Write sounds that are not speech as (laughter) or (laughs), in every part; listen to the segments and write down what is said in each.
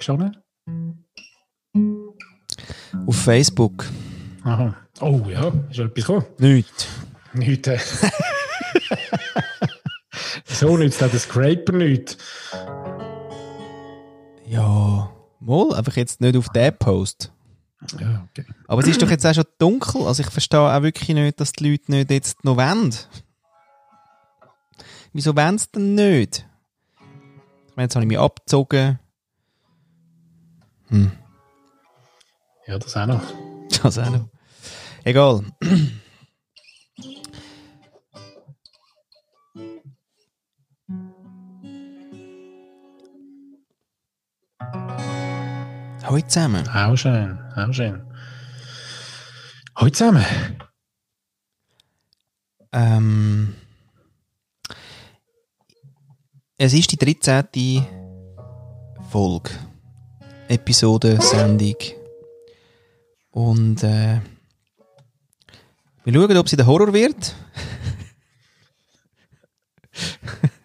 schon? Auf Facebook. Aha. Oh ja, ist etwas gekommen? Nicht. Nicht. Äh. (laughs) so nützt auch der Scraper nicht. Ja, mal, einfach jetzt nicht auf den Post. Ja, okay. Aber es ist doch jetzt auch schon dunkel, also ich verstehe auch wirklich nicht, dass die Leute nicht jetzt noch wollen. Wieso wollen sie denn nicht? Ich meine, jetzt habe ich mich abgezogen. Hm, Ja, das auch noch. das auch noch. Egal. Hallo zusammen. Auch schön, auch schön. Hallo zusammen. Ähm, es ist die 13. Folge. Episode, Sendung. Und äh, wir schauen, ob sie der Horror wird. (laughs)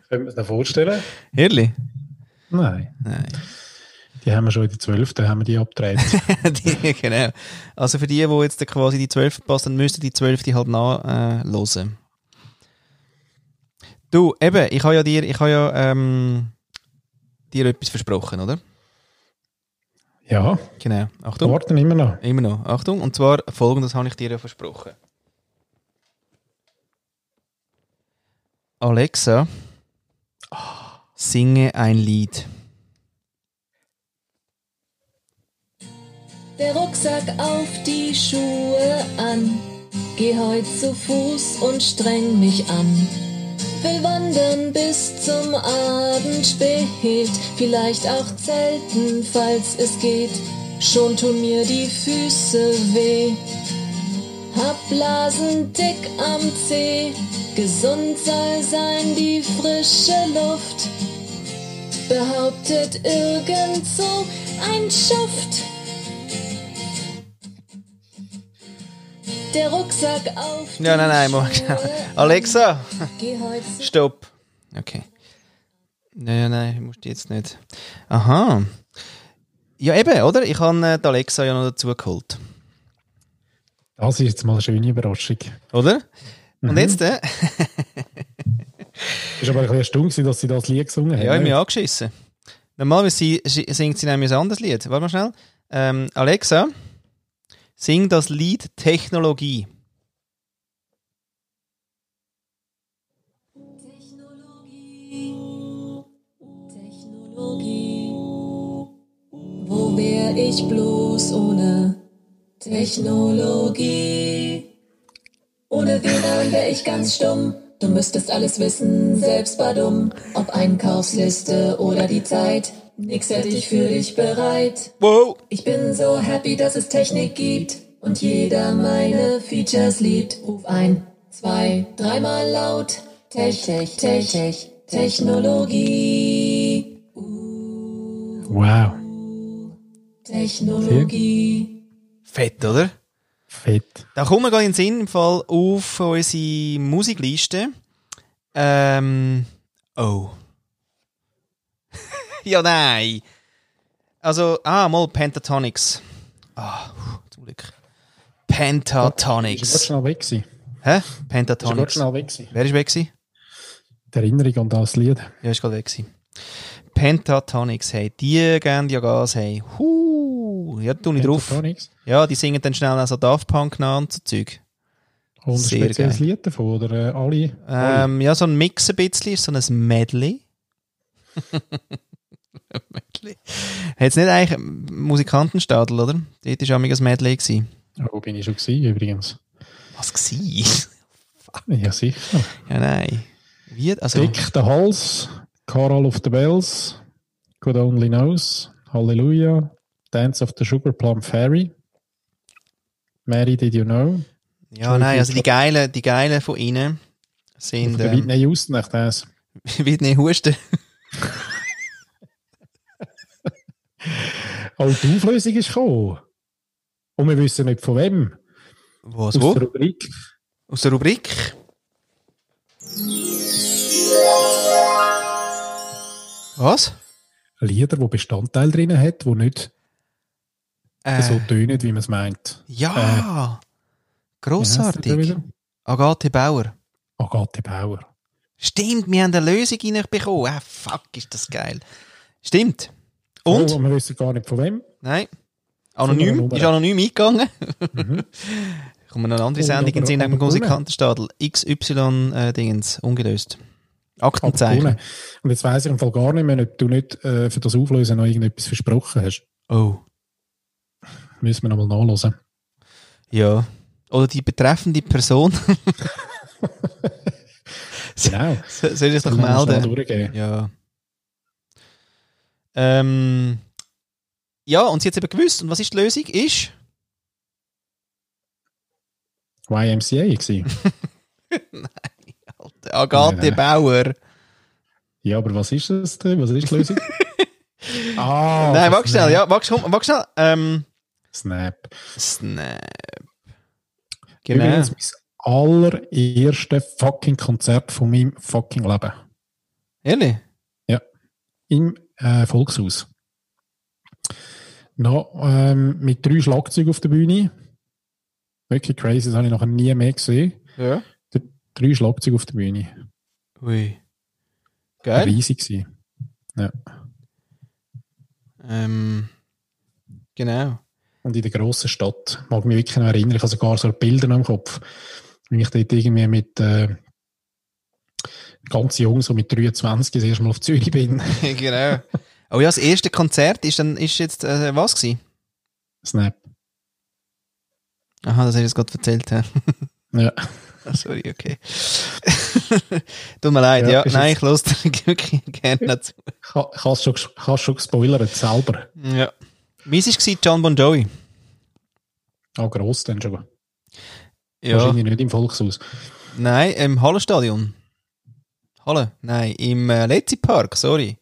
Können wir uns das vorstellen? Ehrlich? Nein. Nein. Die haben wir schon in der 12. haben wir die abgedreht. (laughs) die, genau. Also für die, die jetzt quasi die 12 verpassen, dann müssten die 12 halt nachhören. Äh, du, eben, ich habe ja dir, ich habe ja ähm, dir etwas versprochen, oder? Ja, Genau. Achtung. warten immer noch. Immer noch. Achtung. Und zwar folgendes habe ich dir ja versprochen. Alexa, singe ein Lied. Der Rucksack auf die Schuhe an. Geh heut zu Fuß und streng mich an. Will wandern bis zum Abend spät. Vielleicht auch zelten, falls es geht. Schon tun mir die Füße weh. Hab Blasen dick am Zeh. Gesund soll sein die frische Luft. Behauptet irgend so ein Schuft. Der Rucksack auf Ja, nein, nein, Schuhe Alexa, stopp. Okay. Nein, nein, nein, musst du jetzt nicht. Aha. Ja, eben, oder? Ich habe äh, die Alexa ja noch dazu geholt. Das ist jetzt mal eine schöne Überraschung. Oder? Und jetzt, äh, Ich war aber ein bisschen erstaunt, gewesen, dass sie das Lied gesungen haben. ja, ich habe mich angeschissen. Normalerweise singt sie nämlich ein anderes Lied. Warte mal schnell. Ähm, Alexa, sing das Lied Technologie. Technologie. Wo wär ich bloß ohne Technologie? Ohne WLAN wär ich ganz stumm. Du müsstest alles wissen, selbst war dumm. Ob Einkaufsliste oder die Zeit. Nix hätte ich für dich bereit. Wow! Ich bin so happy, dass es Technik gibt und jeder meine Features liebt. Ruf ein, zwei, dreimal laut. Tech, Tech, Tech, Tech, Technologie. Wow, Technologie. Fett, oder? fett. Da kommen wir gerade in den Sinn im Fall auf unsere Musikliste. Ähm, oh. Ja, nein. Also, ah, mal Pentatonics. Ah, zum Glück. Ist Pentatonics. ganz schnell weg gewesen? Hä? Ist er ganz Pentatonics. schnell weg gewesen? Wer ist weg gewesen? Die Erinnerung an das Lied. Ja, ist gerade weg gewesen. Pentatonics, hey, die geben ja Gas, hey. Huh, ja, tu ich drauf. Pentatonics. Ja, die singen dann schnell auch so Daft Punk nach und so Zeug. Und ein Sehr spezielles geil. Lied davon, oder äh, alle? Ähm, ja, so ein Mix ein bisschen, so ein Medley. (laughs) Hat es nicht eigentlich Musikantenstadel, oder? Dort war auch ein Medley. Gewesen. Ja, wo bin ich schon gewesen, übrigens? Was war? (laughs) Ja, sicher. ja, nein. Wie? Also, Dick der Hals, Carol of the Bells, God Only Knows, Hallelujah, Dance of the Sugar Plum Fairy, Mary Did You Know, ja, nein, also die geilen, die geilen von ihnen sind der ähm, Whitney Houston, echt das. (laughs) Whitney Husten. (laughs) (laughs) Oh, die Auflösung ist gekommen. Und wir wissen nicht von wem. Was, Aus wo? der Rubrik. Aus der Rubrik? Was? Lieder, die Bestandteile drin hat, die nicht Äh, so tönen, wie man es meint. ja, der grossartig. Agathe Bauer. Agathe Bauer. Stimmt, wir haben eine Lösung reinbekommen. Ah, fuck, ist das geil. Stimmt. Und? Oh, wir wissen gar nicht von wem. Nein. Anonym. Ist anonym eingegangen. Mhm. (laughs) Kommt noch eine andere Sendung in Sinn, gewonnen. Musikantenstadel. XY-Dingens, ungelöst. Aber Aktenzeichen. Und jetzt weiss ich im Fall gar nicht mehr, ob du nicht äh, für das Auflösen noch irgendetwas versprochen hast. Oh. Müssen wir nochmal nachlesen. Ja. Oder die betreffende Person. (laughs) Genau. Soll ich es schnell melden? Ja. Ähm, ja, und sie hat eben gewusst. Und was ist die Lösung? Ist. YMCA gewesen. (laughs) Agathe Nein, nein. Bauer. Ja, aber was ist das denn? Was ist die Lösung? (laughs) ah, Nein, wag schnell, ja, wag schnell. Ähm, Snap. Snap. Genau. Übrigens mein allererste fucking Konzert von meinem fucking Leben. Ehrlich? Im äh, Volkshaus. Noch ähm, mit drei Schlagzeugen auf der Bühne. Wirklich crazy, das habe ich nachher nie mehr gesehen. Ja. Drei Schlagzeuge auf der Bühne. Ui. Geil. Riesig gewesen. Ähm, genau. Und in der grossen Stadt. Mag mich wirklich noch erinnern. Ich habe sogar so Bilder noch im Kopf. Wenn ich dort irgendwie mit äh, ganz jung, so mit 23, das erste Mal auf Zürich bin. (laughs) genau. Oh ja, das erste Konzert ist dann ist jetzt äh, was gewesen? Snap. Aha, das hast du jetzt gerade erzählt. Ja. Ja. (laughs) Ah, sorry, okay. (laughs) Tut mir leid, Ja, ja. Nein, ich lasse dir wirklich gerne dazu. Ich ha- ich habe es schon, es schon gespoilert, selber. Ja. Wie war es, John Bon Jovi? Ah, gross dann schon. Ja. Wahrscheinlich nicht im Volkshaus. Nein, im Hallenstadion. Halle? Nein, im äh, Letzi Park, sorry.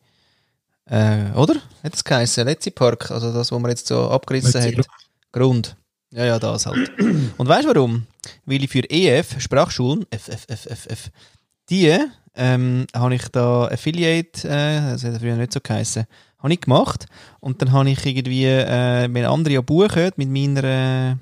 Äh, oder? Hat es geheißen? Letzi Park, also das, wo man jetzt so abgerissen Letzi hat. Grund. Ja, ja, das halt. (clears throat) Und weißt du warum? Weil ich für EF, Sprachschulen, F, F, F, F, F, die ähm, habe ich da Affiliate, äh, das hat früher nicht so geheißen, habe ich gemacht. Und dann habe ich irgendwie, äh, wenn andere ja buchen mit meiner äh,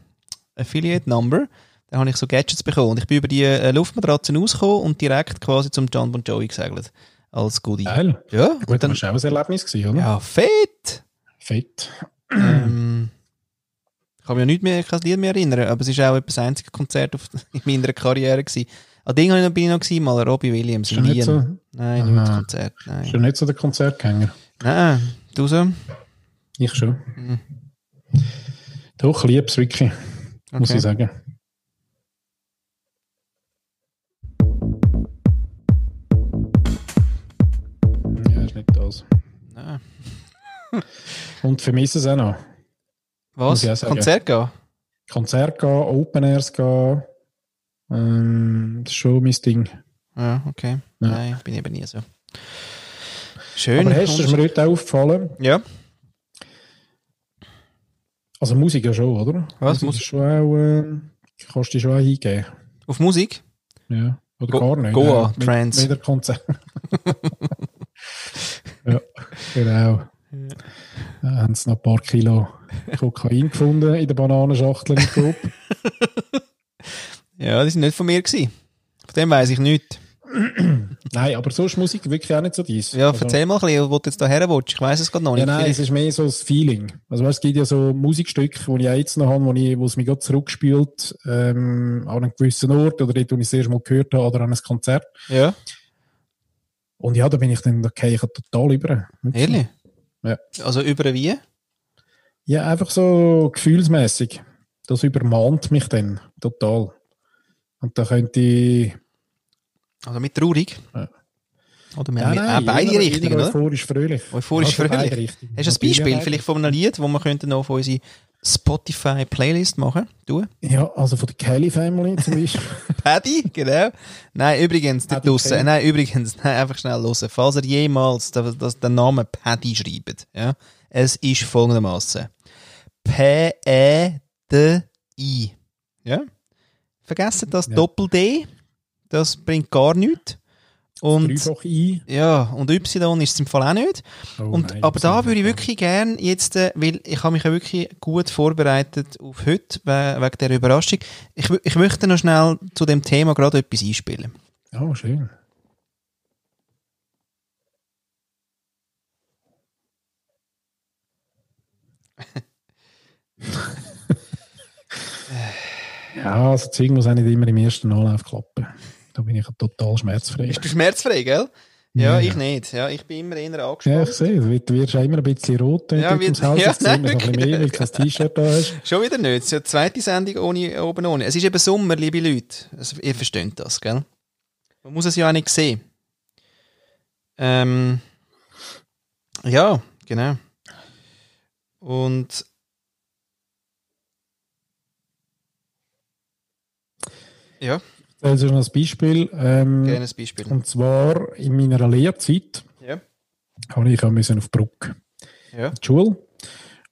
Affiliate Number, dann habe ich so Gadgets bekommen. Und ich bin über die äh, Luftmatratzen rausgekommen und direkt quasi zum John Bon Jovi gesegelt. Als Goodie. Geil. Ja, Gut, und dann, das war auch ein Erlebnis, gewesen, oder? ja, fett! Fett. ähm, ich kann mich ja nicht mehr, kein Lied mehr erinnern, aber es war auch das einzige Konzert auf, (laughs) in meiner Karriere. Gewesen. An Ding habe ich noch- bin ich noch gewesen, mal Robbie Williams in nicht Wien. so, Nein, Ah. nur das Konzert. Nein. ja nicht so der Konzertgänger. Nein, du so? Ich schon. Mhm. Doch, lieb's wirklich, muss Okay. ich sagen. (laughs) Und vermisse es auch noch. Was? Auch. Konzert gehen? Konzert gehen, Open Airs gehen. Ähm, das ist schon mein Ding. Ja, okay. Ja. Nein, ich bin eben nie so. Schön. Aber hast du, mir heute auch aufgefallen, ja, also Musik ja schon, oder? Was, Musik ist schon auch, äh, kannst du schon auch eingeben. auf Musik? Ja. Oder Go- gar nicht. Goa, ja. Mit- Trance. Mit der Konzert. (laughs) ja, genau. Da haben sie noch ein paar Kilo (laughs) Kokain gefunden in der Bananenschachtel im Coop. Ja, die sind nicht von mir gewesen. Von dem weiss ich nichts. (clears throat) Nein, aber so ist Musik wirklich auch nicht so dies. Ja, also, erzähl mal ein bisschen, wo du jetzt da her willst. Ich weiss es gerade noch Ja, nicht. nein, es ist mehr so das Feeling. Also weißt, es gibt ja so Musikstücke, die ich auch jetzt noch habe, wo, ich, wo es mich gerade zurückspielt ähm, an einem gewissen Ort oder dort, wo ich es erst mal gehört habe oder an einem Konzert. ja, Und ja, da bin ich dann, okay, ich total über. Ehrlich? Ja. Also über wie? Ja, einfach so gefühlsmäßig. Das übermahnt mich dann total. Und da könnte ich. Also mit traurig? Ja. Oder mit, Ja, mit, nein, auch beide Richtungen, oder? Euphorisch fröhlich. Euphorisch Also fröhlich. Hast du ein Beispiel vielleicht von einem Lied, das wir könnten noch von unsere Spotify-Playlist machen? Du? Ja, also von der Kelly Family zum Beispiel. (laughs) Paddy, genau. Nein, übrigens, dort draussen, nein, übrigens, (laughs) nein, einfach schnell hören. Falls ihr jemals das, das, den Namen Paddy schreibt, ja, es ist folgendermaßen. P-E-D-I. Ja? Vergessen das Ja. Doppel-D. Das bringt gar nichts. Und, Dreifach I. ja, und Y ist es im Fall auch nicht. Oh Und, nein, aber da das würde ich wirklich gern jetzt, äh, weil ich habe mich ja wirklich gut vorbereitet auf heute, we- wegen der Überraschung. Ich, ich möchte noch schnell zu dem Thema gerade etwas einspielen. Oh, schön. (laughs) ja, also Zeug muss auch nicht immer im ersten Anlauf klappen. Da bin ich ja total schmerzfrei. Bist du schmerzfrei, gell? Ja, Ja, ich ja. nicht. Ja, ich bin immer eher Ja, angespannt. ich sehe, du wirst- immer ein bisschen rot, Ja, wird- (laughs) ja, ziehst, nein, noch ein mehr, weil du kein T-Shirt da hast. Schon wieder nicht. Eine zweite Sendung ohne, oben ohne. Es ist eben Sommer, liebe Leute. Also, ihr versteht das, gell? Man muss es ja auch nicht sehen. Ähm, ja, genau. Und ja, Das ist ein Beispiel. Ähm, gerne ein Beispiel. Und zwar in meiner Lehrzeit Ja. habe ich müssen auf Bruck Ja. in die Schule.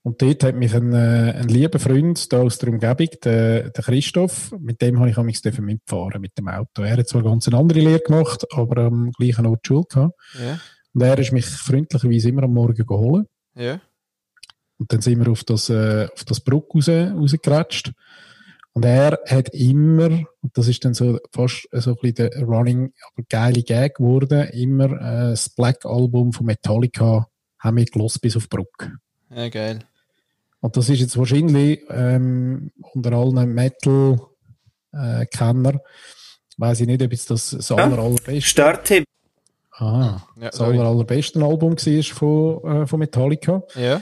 Und dort hat mich ein, äh, ein lieber Freund da aus der Umgebung, der, der Christoph, mit dem habe ich mich mitfahren mit dem Auto. Er hat zwar ganz eine andere Lehre gemacht, aber am gleichen Ort die Schule gehabt. Ja. Und er ist mich freundlicherweise immer am Morgen geholt. Ja. Und dann sind wir auf das, äh, auf das Bruck raus, rausgeratscht. Und er hat immer, und das ist dann so fast so ein bisschen der Running, aber geile Gag geworden, immer äh, das Black Album von Metallica haben wir gelost bis auf Bruck. Ja, geil. Und das ist jetzt wahrscheinlich ähm, unter allen Metal-Kenner, weiß ich nicht, ob jetzt das das aller, allerbeste, Starttipp. ah, Ja, das aller, allerbeste Album war von, äh, von Metallica. Ja.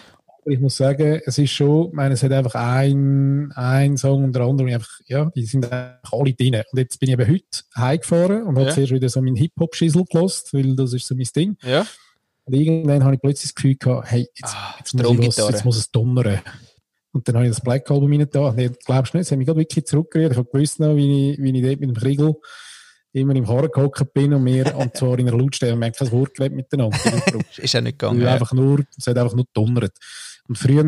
Ich muss sagen, es ist schon, ich meine, es hat einfach ein, ein Song und der andere, einfach, ja, die sind einfach alle drin. Und jetzt bin ich eben heute heimgefahren und habe Ja. zuerst wieder so meinen Hip-Hop-Schissel gelost, weil das ist so mein Ding. Ja. Und irgendwann habe ich plötzlich das Gefühl gehabt, hey, jetzt, Ah, jetzt, muss, was, jetzt muss es donnern. Und dann habe ich das Black Album rein da. Nee, glaubst du nicht, es hat mich gerade wirklich zurückgerührt. Ich habe gewusst noch, wie ich, wie ich dort mit dem Kriegel immer im Karren gehockt bin und wir, und zwar in einer Lautstärke, wir haben kein Wort geredet miteinander. (laughs) Ist ja nicht gegangen. Ja. einfach nur, es hat einfach nur donnert. Und früher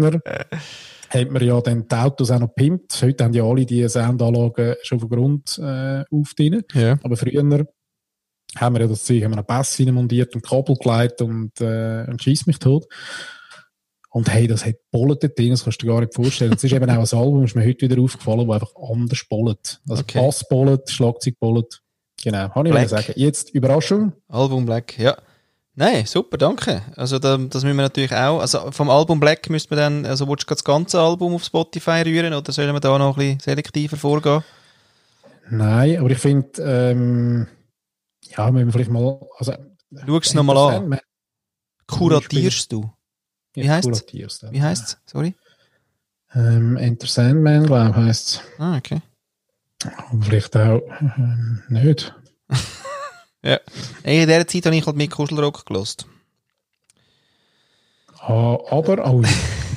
hat man ja dann die Autos auch noch gepimpt. Heute haben ja alle die Soundanlagen schon von Grund äh, auf drin. Ja. Aber früher haben wir ja das Zeug, haben wir einen Bass montiert und Kabel geleitet und, äh, und schießt mich tot. Und hey, das hat bollet dort drin, das kannst du dir gar nicht vorstellen. Das ist eben auch ein Album, ist mir heute wieder aufgefallen, wo einfach anders bollet. Also Okay. Bass bollet, Schlagzeug bollet. Genau, kann ich mal sagen. Jetzt Überraschung. Album Black, ja. Nein, super, danke. Also da, das müssen wir natürlich auch, also vom Album Black müsste man dann, also willst du gerade das ganze Album auf Spotify rühren oder sollen wir da noch ein bisschen selektiver vorgehen? Nein, aber ich finde, ähm, ja, müssen wir vielleicht mal, also, Schau es nochmal an. Kuratierst du? Wie Ja, kuratierst du. Wie heisst es? Sorry? Ähm, Enter Sandman, glaube ich, heisst es. Ah, okay. Aber vielleicht auch ähm, nicht. (laughs) Ey, in dieser Zeit habe ich halt mit Kuschelrock gelost. Ah, aber, oh,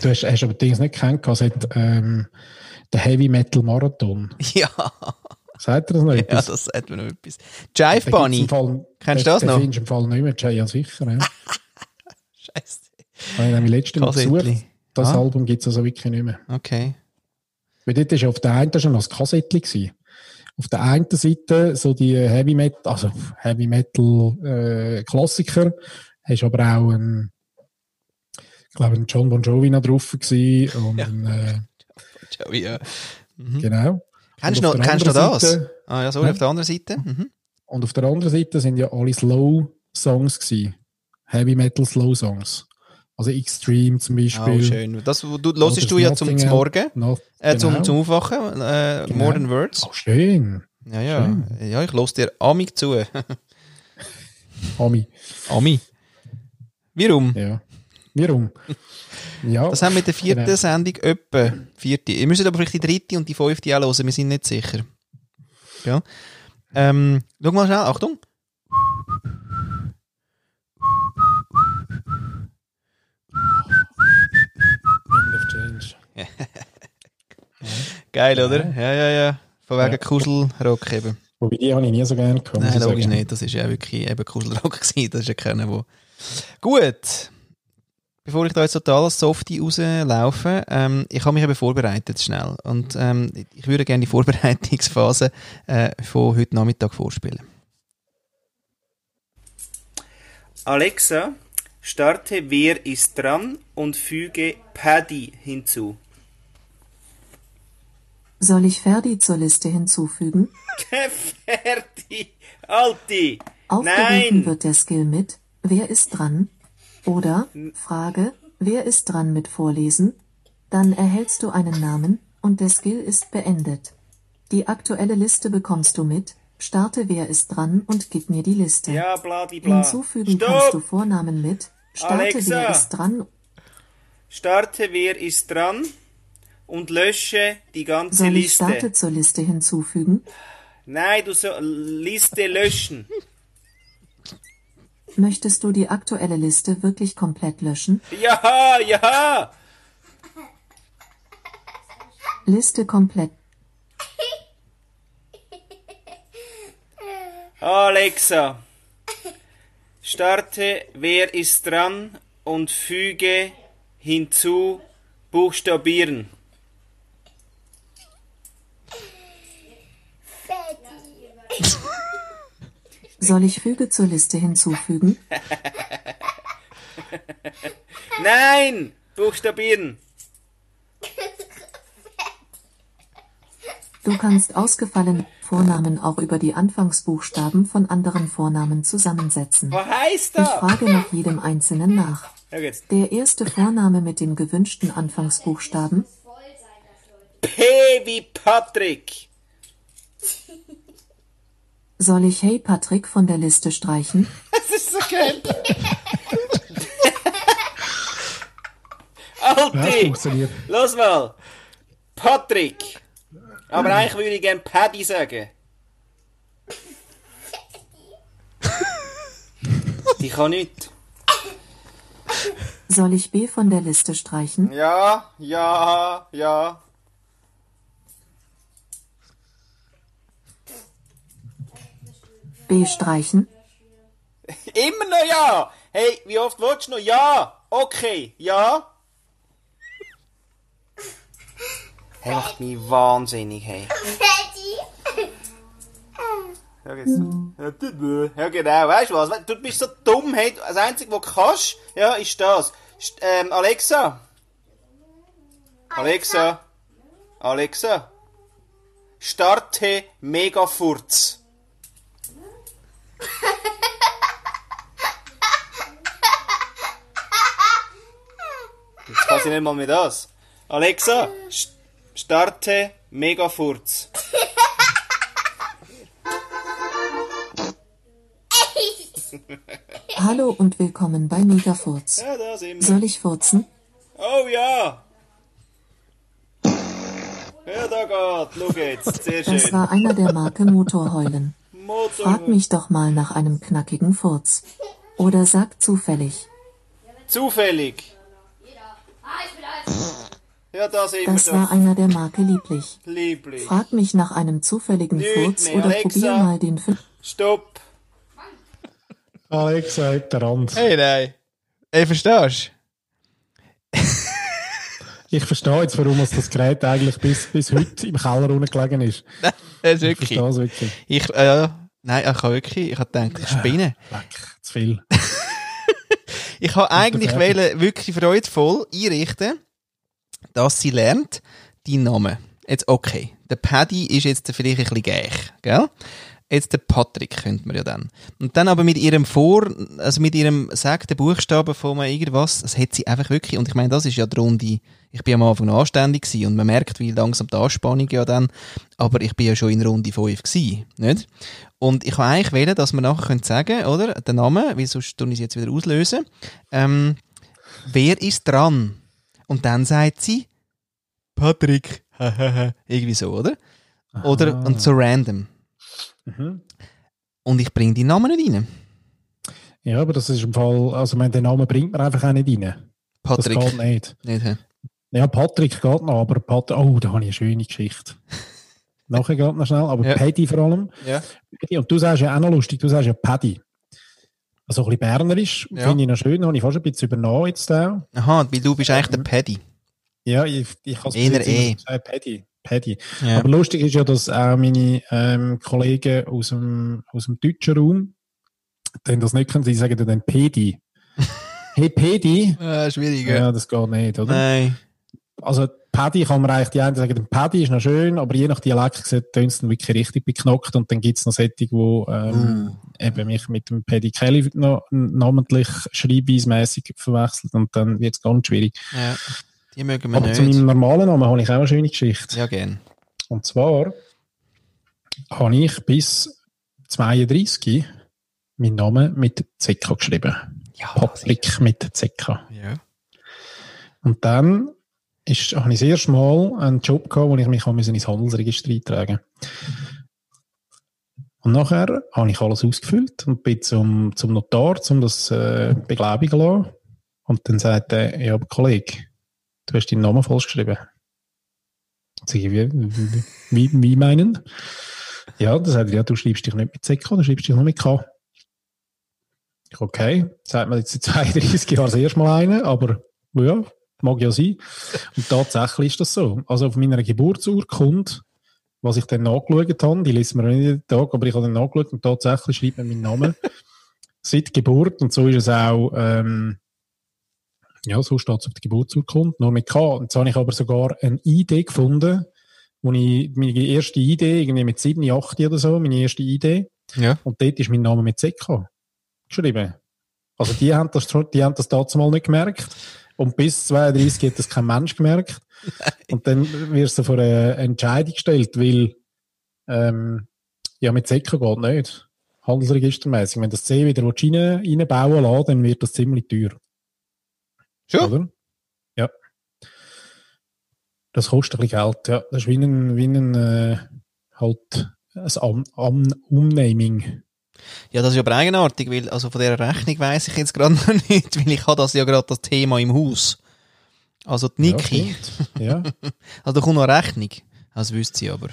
du hast, hast aber Dings nicht gekannt, es hat ähm, der Heavy Metal Marathon. (laughs) Ja, Sagt ihr das noch ja, etwas? das sagt mir noch etwas. Jive Bunny. Fall, Kennst du den- das den noch? findest du im Fall nicht mehr, ja sicher. Ja. (laughs) Scheiße. Habe ich nämlich letztes Mal gesucht. Das Ah. Album gibt es also wirklich nicht mehr. Okay. Weil dort ist auf der einen, das war noch das Kassettli. Auf der einen Seite so die Heavy Metal, also Heavy Metal äh, Klassiker, hast aber auch einen, ich glaube, einen John Bon Jovi noch drauf gewesen (laughs) und Ja. ein, äh, Joey, ja. Mhm. genau. Kennst du noch, kennst du das? Seite- Ah ja, sorry, Ja. auf der anderen Seite. Mhm. Und auf der anderen Seite sind ja alle Slow Songs gewesen. Heavy Metal Slow Songs. Also Extreme zum Oh, Beispiel. schön. Das, du hörst du ja zum, zum. Morgen, Noch, äh, zum, genau. zum Aufwachen, äh, Genau. Modern Words. Oh, schön. Ja, ja. schön. Ja, ich los dir amig zu. (laughs) Ami. Ami. Warum? Ja. Warum? Ja. Das haben wir in der vierten Genau. Sendung etwa. Vierte. Ihr müsst aber vielleicht die dritte und die fünfte auch hören, wir sind nicht sicher. Ja. Ähm, schau mal schnell, Achtung. Geil, oder? Ja, ja, ja. Von wegen Ja. Kuschelrock eben. Wobei die habe ich nie so gerne gehabt. Nein, logisch sagen. nicht. Das ist ja wirklich eben Kuschelrock (laughs) gewesen. Das ist ja keiner, wo... Gut. Bevor ich da jetzt total als Softie rauslaufe, ähm, ich habe mich eben vorbereitet schnell. Und ähm, ich würde gerne die (laughs) Vorbereitungsphase äh, von heute Nachmittag vorspielen. Alexa, starte Wer ist dran und füge Paddy hinzu. Soll ich Ferdi zur Liste hinzufügen? Ferdi! Alti! Aufgerufen Nein! wird der Skill mit Wer ist dran? Oder Frage Wer ist dran mit Vorlesen? Dann erhältst du einen Namen und der Skill ist beendet. Die aktuelle Liste bekommst du mit Starte Wer ist dran und gib mir die Liste. Ja, bladi bla. Hinzufügen kannst du! Vornamen mit Starte Alexa. Wer ist dran Starte Wer ist dran und lösche die ganze Soll ich Liste. Starte zur Liste hinzufügen? Nein, du sollst Liste löschen. Möchtest du die aktuelle Liste wirklich komplett löschen? Ja, ja! Liste komplett. Alexa, starte Wer ist dran und füge hinzu Buchstabieren. Soll ich Füge zur Liste hinzufügen? Nein! Buchstabieren! Du kannst ausgefallene Vornamen auch über die Anfangsbuchstaben von anderen Vornamen zusammensetzen. Was heißt Ich das? frage nach jedem einzelnen nach. Der erste Vorname mit dem gewünschten Anfangsbuchstaben, P wie Patrick. (laughs) soll ich Hey Patrick von der Liste streichen? (laughs) Das ist so geil. (laughs) Alti! funktioniert. Los mal! Patrick! Aber eigentlich würde ich gerne Paddy sagen. Die kann nicht. Soll ich B von der Liste streichen? Ja, ja, ja. B streichen? Immer noch ja! Hey, wie oft willst du noch? Ja! Okay, ja! Hey, macht mich wahnsinnig, hey. Ja, genau, weißt du was? Du bist so dumm, hey. Das Einzige, was du kannst, ja, ist das. Ähm, Alexa. Alexa. Alexa. Starte Megafurz. Jetzt kann sie nicht mal mehr das. Alexa, st starte Megafurz. Hallo und willkommen bei Megafurz. Ja, da sind wir. Soll ich furzen? Oh ja! Ja, da geht. Schau jetzt. Sehr Das schön. war einer der Marke Motorheulen. Frag mich doch mal nach einem knackigen Furz. Oder sag zufällig. Zufällig. Ja, Das wir war einer der Marke Lieblich. Lieblich. Frag mich nach einem zufälligen Lüg Furz mir, oder Alexa. probier mal den fünf. Stopp. Alexa der Rand. Hey, nein. Ey, verstehst Ich verstehe jetzt, warum das Gerät eigentlich bis, bis heute im Keller unten ist. (laughs) Das ist Ich wirklich. verstehe es wirklich. Ich, äh, nein, ich habe wirklich, ich habe gedacht, ich spinne. Leck, zu viel. (laughs) Ich habe eigentlich wollen, wirklich freudvoll einrichten, dass sie lernt, die Namen. Jetzt okay. Der Paddy ist jetzt vielleicht ein bisschen gleich, gell? Jetzt der Patrick könnte man ja dann. Und dann aber mit ihrem Vor, also mit ihrem sagten Buchstaben von irgendwas, das hat sie einfach wirklich, und ich meine, das ist ja die Runde, ich bin am Anfang noch anständig gewesen und man merkt, wie langsam die Anspannung ja dann, aber ich bin ja schon in Runde 5 gewesen, nicht? Und ich habe eigentlich wählen, dass wir nachher können sagen, oder, den Namen, weil sonst tue ich es jetzt wieder auslösen, ähm, wer ist dran? Und dann sagt sie, Patrick, (laughs) irgendwie so, oder? Oder, und so random. Mhm. Und ich bringe die Namen nicht rein. Ja, aber das ist im Fall, also den Namen bringt man einfach auch nicht rein. Patrick. Das geht nicht. Nicht? Ja, Patrick geht noch, aber Patrick, oh, da habe ich eine schöne Geschichte. (laughs) Nachher geht noch schnell, aber Ja. Paddy vor allem. Ja. Und du sagst ja auch noch lustig, du sagst ja Paddy. Also ein bisschen bernerisch, Ja. finde ich noch schön, habe ich fast ein bisschen übernommen jetzt auch. Aha, weil du bist eigentlich der Paddy. Ja, ich, ich habe es immer eh. gesagt, Paddy. Paddy. Ja. Aber lustig ist ja, dass auch meine ähm, Kollegen aus dem, aus dem deutschen Raum Dann das nicht können, die sagen dann Pedi. (laughs) hey Pedi? Ah, schwierig, Ja, das geht nicht, oder? Nein. Also Paddy kann man eigentlich, die einen sagen, Paddy ist noch schön, aber je nach Dialekt tönt es dann wirklich richtig beknackt und dann gibt es noch Sättige, wo ähm, eben mich mit dem Paddy Kelly noch namentlich schreibweismäßig verwechselt und dann wird es ganz schwierig. Ja. Die mögen wir Aber zu nicht. meinem normalen Namen habe ich auch eine schöne Geschichte. Ja, gern. Und zwar habe ich bis 32 meinen Namen mit ZK geschrieben. Ja, Patrick mit ZK. Ja. Und dann ist, habe ich das erste Mal einen Job gehabt, wo ich mich ins Handelsregister eintragen Und nachher habe ich alles ausgefüllt und bin zum, zum Notar, um das äh, beglaubigen zu lassen. Und dann sagt er, ja, aber Kollege, du hast deinen Namen falsch geschrieben. Sag ich, wie, wie, wie meinen? Ja, dann sagt er, ja, du schreibst dich nicht mit CK, du schreibst dich nur mit K. Okay, sagt man jetzt seit 32 Jahren das erste Mal einen, aber ja, mag ja sein. Und tatsächlich ist das so. Also auf meiner Geburtsurkunde, was ich dann nachgeschaut habe, die lesen wir nicht jeden Tag, aber ich habe dann nachgeschaut und tatsächlich schreibt man meinen Namen seit Geburt und so ist es auch, ähm, ja, so steht es auf der Geburtsurkunde, nur mit K. Und jetzt habe ich aber sogar eine Idee gefunden, wo ich meine erste Idee, irgendwie mit 7, 8 oder so, meine erste Idee, Ja. und dort ist mein Name mit ZK geschrieben. Also die haben das, die haben das damals mal nicht gemerkt. Und bis 32 hat das kein Mensch gemerkt. (laughs) Und dann wirst du vor eine Entscheidung gestellt, weil ähm, ja mit ZK geht nicht. Handelsregistermäßig. Wenn das C wieder rein, reinbauen lässt, dann wird das ziemlich teuer. Schon? Oder? Ja. Das kostet ein bisschen Geld, ja. Das ist wie ein, wie ein äh, halt ein Am Umnaming. Ja, das ist aber eigenartig, weil also von dieser Rechnung weiss ich jetzt gerade noch (laughs) nicht, weil ich habe das ja gerade das Thema im Haus. Also die Niki. Ja, ja. (laughs) also da kommt noch eine Rechnung. Das wüsste sie aber.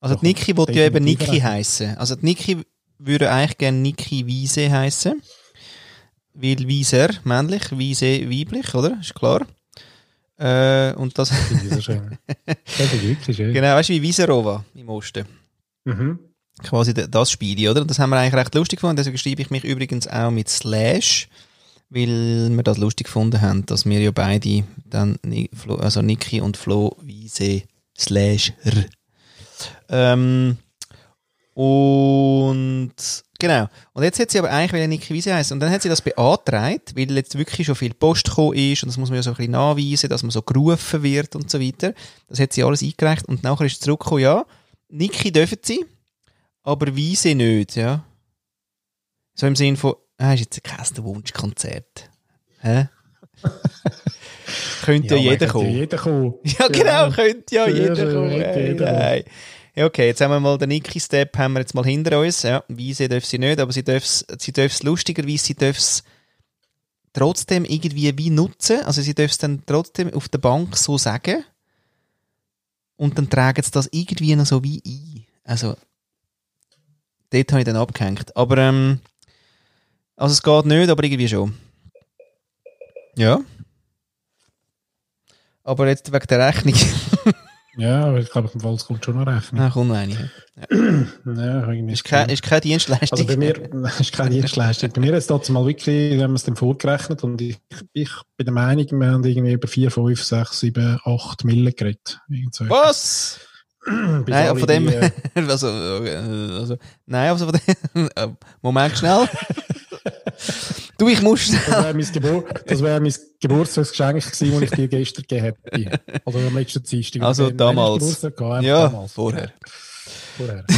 Also Da die Niki wollte ja eben Niki heißen. Also die Niki würde eigentlich gerne Niki Wiese heißen. Weil Wieser männlich, Wiese weiblich, oder? Ist klar. Äh, und das, ich so schön. (laughs) Das ist wirklich schön. genau, weißt du, wie Wieserova im Osten. Mhm. quasi das Spiel, oder? Und das haben wir eigentlich recht lustig gefunden. Deswegen schreibe ich mich übrigens auch mit Slash, weil wir das lustig gefunden haben, dass wir ja beide dann, also Niki und Flo Wiese Slash R. Ähm, und genau. Und jetzt hat sie aber eigentlich wieder Niki Wiese heißen. Und dann hat sie das beantragt, weil jetzt wirklich schon viel Post gekommen ist und das muss man ja so ein bisschen nachweisen, dass man so gerufen wird und so weiter. Das hat sie alles eingereicht und nachher ist zurückgekommen, ja, Niki dürfen sie, aber Wiese nicht, ja. So im Sinn von, ah, ist jetzt kein Wunschkonzert. Hä? (laughs) könnte ja, jeder könnte kommen. Ja, jeder kommen. Ja, genau, könnte ja Ja, jeder kommen. könnte Hey, jeder nein. Ja, okay, jetzt haben wir mal den Niki-Step haben wir jetzt mal hinter uns. Ja, Wiese darf sie nicht, aber sie darf es sie darf's lustigerweise, sie darf es trotzdem irgendwie wie nutzen. Also sie darf es dann trotzdem auf der Bank so sagen. Und dann tragen sie das irgendwie noch so wie ein. Also, dort habe ich dann abgehängt. Aber, ähm, also es geht nicht, aber irgendwie schon. Ja. Aber jetzt wegen der Rechnung. (laughs) Ja, aber ich glaube, im Fall es kommt schon noch Rechnung. Ah, kommt noch eine. Ja, irgendwie Ist keine, ist keine Dienstleistung. also bei mir (laughs) das ist keine Dienstleistung. Bei mir ist es mal wirklich, wir haben es dann vorgerechnet und ich, ich bin der Meinung, wir haben irgendwie über 4, 5, 6, 7, 8 Millen geredet. So Was? (clears throat) Nein, alle von dem. äh, (laughs) also, also, nein, also von dem. (laughs) Moment schnell. Du, ich muss Das wäre mein, Gebur das wär mein Geburtstagsgeschenk gewesen, das ich dir gestern gegeben hätte. Also am letzten Dienstag. Also Wenn- damals. gehabt Ja, damals. vorher. Vorher. (laughs)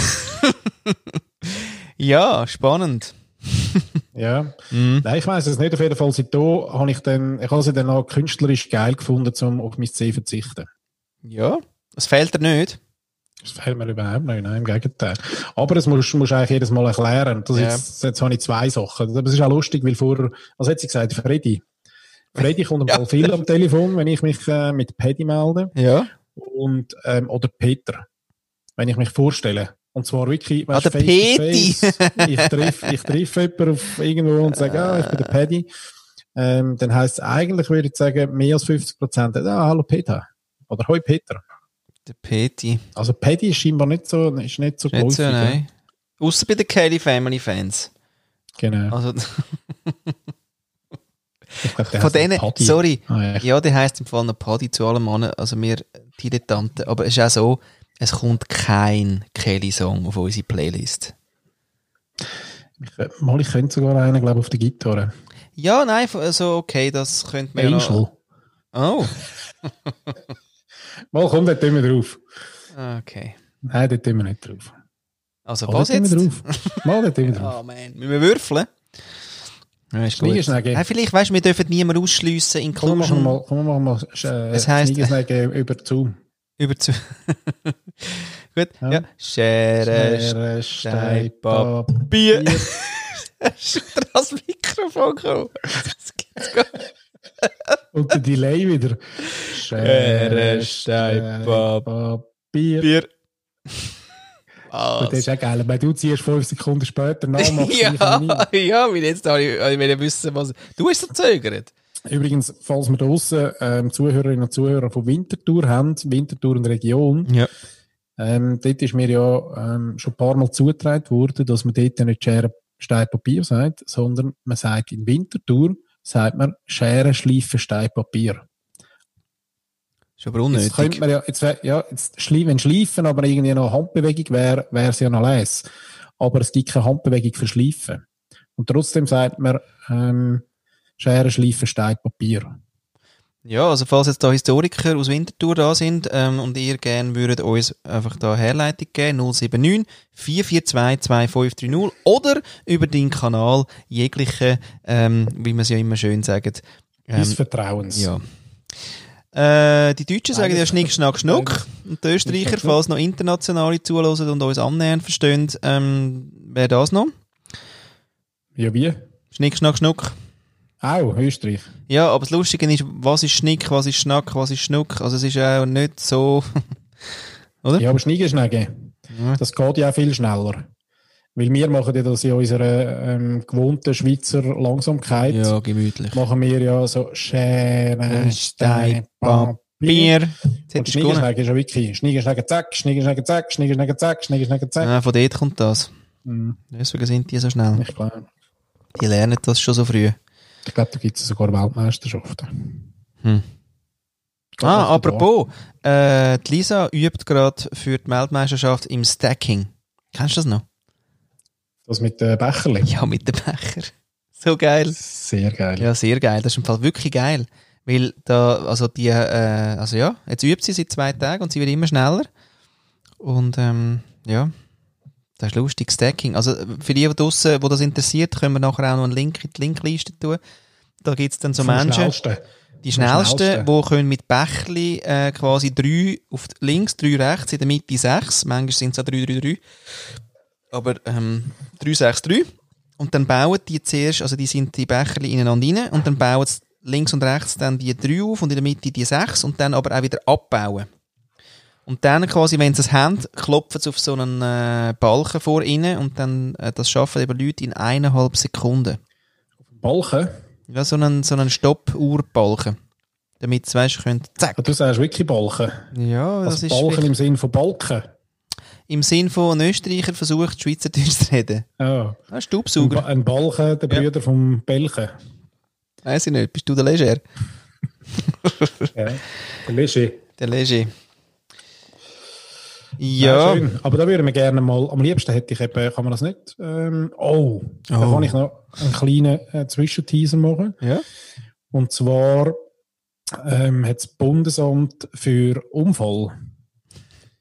Ja, spannend. (laughs) Ja. Mhm. Nein, ich weiss es nicht. Auf jeden Fall, seit da habe ich dann, ich habe sie dann auch künstlerisch geil gefunden, um auf mein C zu verzichten. Ja, es fehlt dir nicht. Das fällt mir überhaupt nicht, nein, im Gegenteil. Aber das musst, du eigentlich jedes Mal erklären. Das Ja. jetzt, jetzt habe ich zwei Sachen. Aber es ist auch lustig, weil vorher, was hat sie gesagt, Freddy. Freddy kommt (laughs) Ja. Fall viel am Telefon, wenn ich mich äh, mit Paddy melde. Ja. Und, ähm, oder Peter, wenn ich mich vorstelle. Und zwar wirklich, Ah, der face to Peti. Ich treffe ich treff jemanden auf irgendwo und sage, ah, ich bin der Paddy. Ähm, dann heisst es eigentlich, würde ich sagen, mehr als 50 Prozent. Ah, hallo Peter. Oder hoi Peter. Der Peti. Also Paddy ist scheinbar nicht so, ist nicht so Nicht so, ja. nein. Außer bei den Kelly Family Fans. Genau. Also, glaub, von denen, sorry, Ah, ja. ja, der heisst im Fall noch Paddy zu allem Mann, also wir Dilettanten, aber es ist auch so, es kommt kein Kelly-Song auf unsere Playlist. Ich, mal, ich könnte sogar einen, glaube ich, auf der Gitarre. Ja, nein, also okay, das könnte man ja Angel. noch... Oh, (laughs) Mal, komm, dort wir drauf. okay. Nein, dort wir nicht drauf. Also Mal, was dort jetzt? wir drauf. Mal, dort wir (laughs) drauf. Oh man, müssen wir würfeln? Ja, ist gut. Vielleicht, weißt du, wir dürfen niemanden ausschliessen, Komm, wir machen mal, komm, wir machen mal äh, Es heisst- Schniegersnäge über Zoom. über zu... (laughs) gut, ja. Ja. Schere, Schere, Stein, Papier. Bier. (laughs) Ist wieder das Mikrofon gekommen? Und der Delay wieder. Schere, Stein, Papier. Bier. Das ist auch geil. Weil du ziehst fünf Sekunden später nach, machst du ja, nie. ja, weil jetzt da ich, ich will wissen, was. Du hast verzögert. Übrigens, falls wir draussen ähm, Zuhörerinnen und Zuhörer von Winterthur haben, Winterthur und Region, Ja. ähm, dort ist mir ja ähm, schon ein paar Mal zugetragen worden, dass man dort nicht Schere, Stein, Papier sagt, sondern man sagt in Winterthur, sagt man Schere, Schleifen, Stein, Papier. Ist aber unnötig. Jetzt könnte man ja, jetzt, ja, jetzt wenn Schleifen aber irgendwie noch Handbewegung wäre, wäre es ja noch les. Aber es gibt keine Handbewegung für Schleifen. Und trotzdem sagt man, ähm, Schere, Schleifen, Stein, Papier. Ja, also falls jetzt da Historiker aus Winterthur da sind ähm, und ihr gerne würdet uns einfach da Herleitung geben, 079 442 2530 oder über deinen Kanal jegliche, ähm, wie man es ja immer schön sagt. Des Ähm, Vertrauens. ja. Äh, die Deutschen sagen ja. Schnick, Schnack, Schnuck. Und die Österreicher, falls noch internationale zuhören und uns annähernd verstehen, ähm, wer das noch? Ja, wie? Schnick, Schnack, Schnuck. Auch, Österreich. Ja, aber das Lustige ist, was ist Schnick, was ist Schnack, was ist Schnuck? Also es ist auch nicht so... (laughs) Oder? Ja, aber Schniegeschnäge, Ja. das geht ja auch viel schneller. Weil wir machen ja das in unserer ähm, gewohnten Schweizer Langsamkeit. Ja, gemütlich. Machen wir ja so Schere, Stein, Papier. Und. Schniegeschnäge ist ja wirklich Schniegeschnäge zack, Schniegeschnäge zack, Schniegeschnäge zack, Schniegeschnäge zack. Ah, von dort kommt das. Mhm. Deswegen sind die so schnell. Ich glaube, Die lernen das schon so früh. Ich glaube, da gibt es sogar Weltmeisterschaften. Hm. Ah, apropos, äh, die Lisa übt gerade für die Weltmeisterschaft im Stacking. Kennst du das noch? da. Das mit den Becherli. Ja, mit dem Becher. So geil. Sehr geil. Ja, sehr geil. Das ist im Fall wirklich geil. Weil da, also die, äh, also ja, jetzt übt sie seit zwei Tagen und sie wird immer schneller. Und ähm, ja, das ist lustig, Stacking. Also für die draussen, wo das interessiert, können wir nachher auch noch einen Link in die Linkliste tun. Da gibt's dann so Menschen, Schnellsten. die schnellsten, Schnellsten. die können mit Bächli äh, quasi drei auf die links, drei rechts, in der Mitte sechs. Manchmal sind es auch drei, drei, drei. Aber ähm, drei, sechs, drei. Und dann bauen die zuerst, also die sind die Becherli ineinander rein und dann bauen sie links und rechts dann die drei auf und in der Mitte die sechs und dann aber auch wieder abbauen. Und dann quasi, wenn sie es haben, klopfen sie auf so einen äh, Balken vor ihnen und dann, äh, das schaffen eben Leute in eineinhalb Sekunden. Balken. Ja, so einen, so einen Stoppuhrbalken. Damit sie, weißt, können, zack. Ah, Du sagst wirklich Balken. Ja, das Also ist Balken wirklich- im Sinn von Balken. im Sinn von ein Österreicher versucht, Schweizerdeutsch zu reden. Ja. Ah, Ein, Staubsauger. ba ein Balken, der Ja. Brüder vom Belchen. Weiss ich nicht, bist du der Leger? (laughs) Ja. Der Léger. Der Leger. Ja. Ja. Aber da würden wir gerne mal, am liebsten hätte ich eben, kann man das nicht? Ähm, oh, da Oh. kann ich noch einen kleinen äh, Zwischenteaser machen. Ja. Und zwar ähm, hat das Bundesamt für Unfall.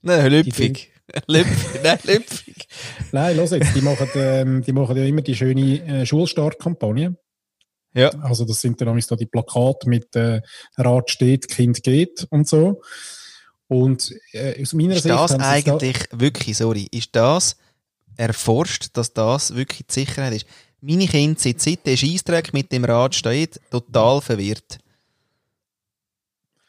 Nein, lüpfig. (laughs) lüpfig. Nein, lüpfig. Nein, los jetzt, die machen, ähm, die machen ja immer die schöne äh, Schulstartkampagne. Ja. Also das sind dann nämlich so die Plakate mit äh, Rat steht, Kind geht und so. Und äh, aus meiner Ist Sicht das jetzt da- eigentlich wirklich, sorry, ist das erforscht, dass das wirklich die Sicherheit ist? Meine Kinder sind seit der Scheissdreck mit dem Rad steht, total verwirrt.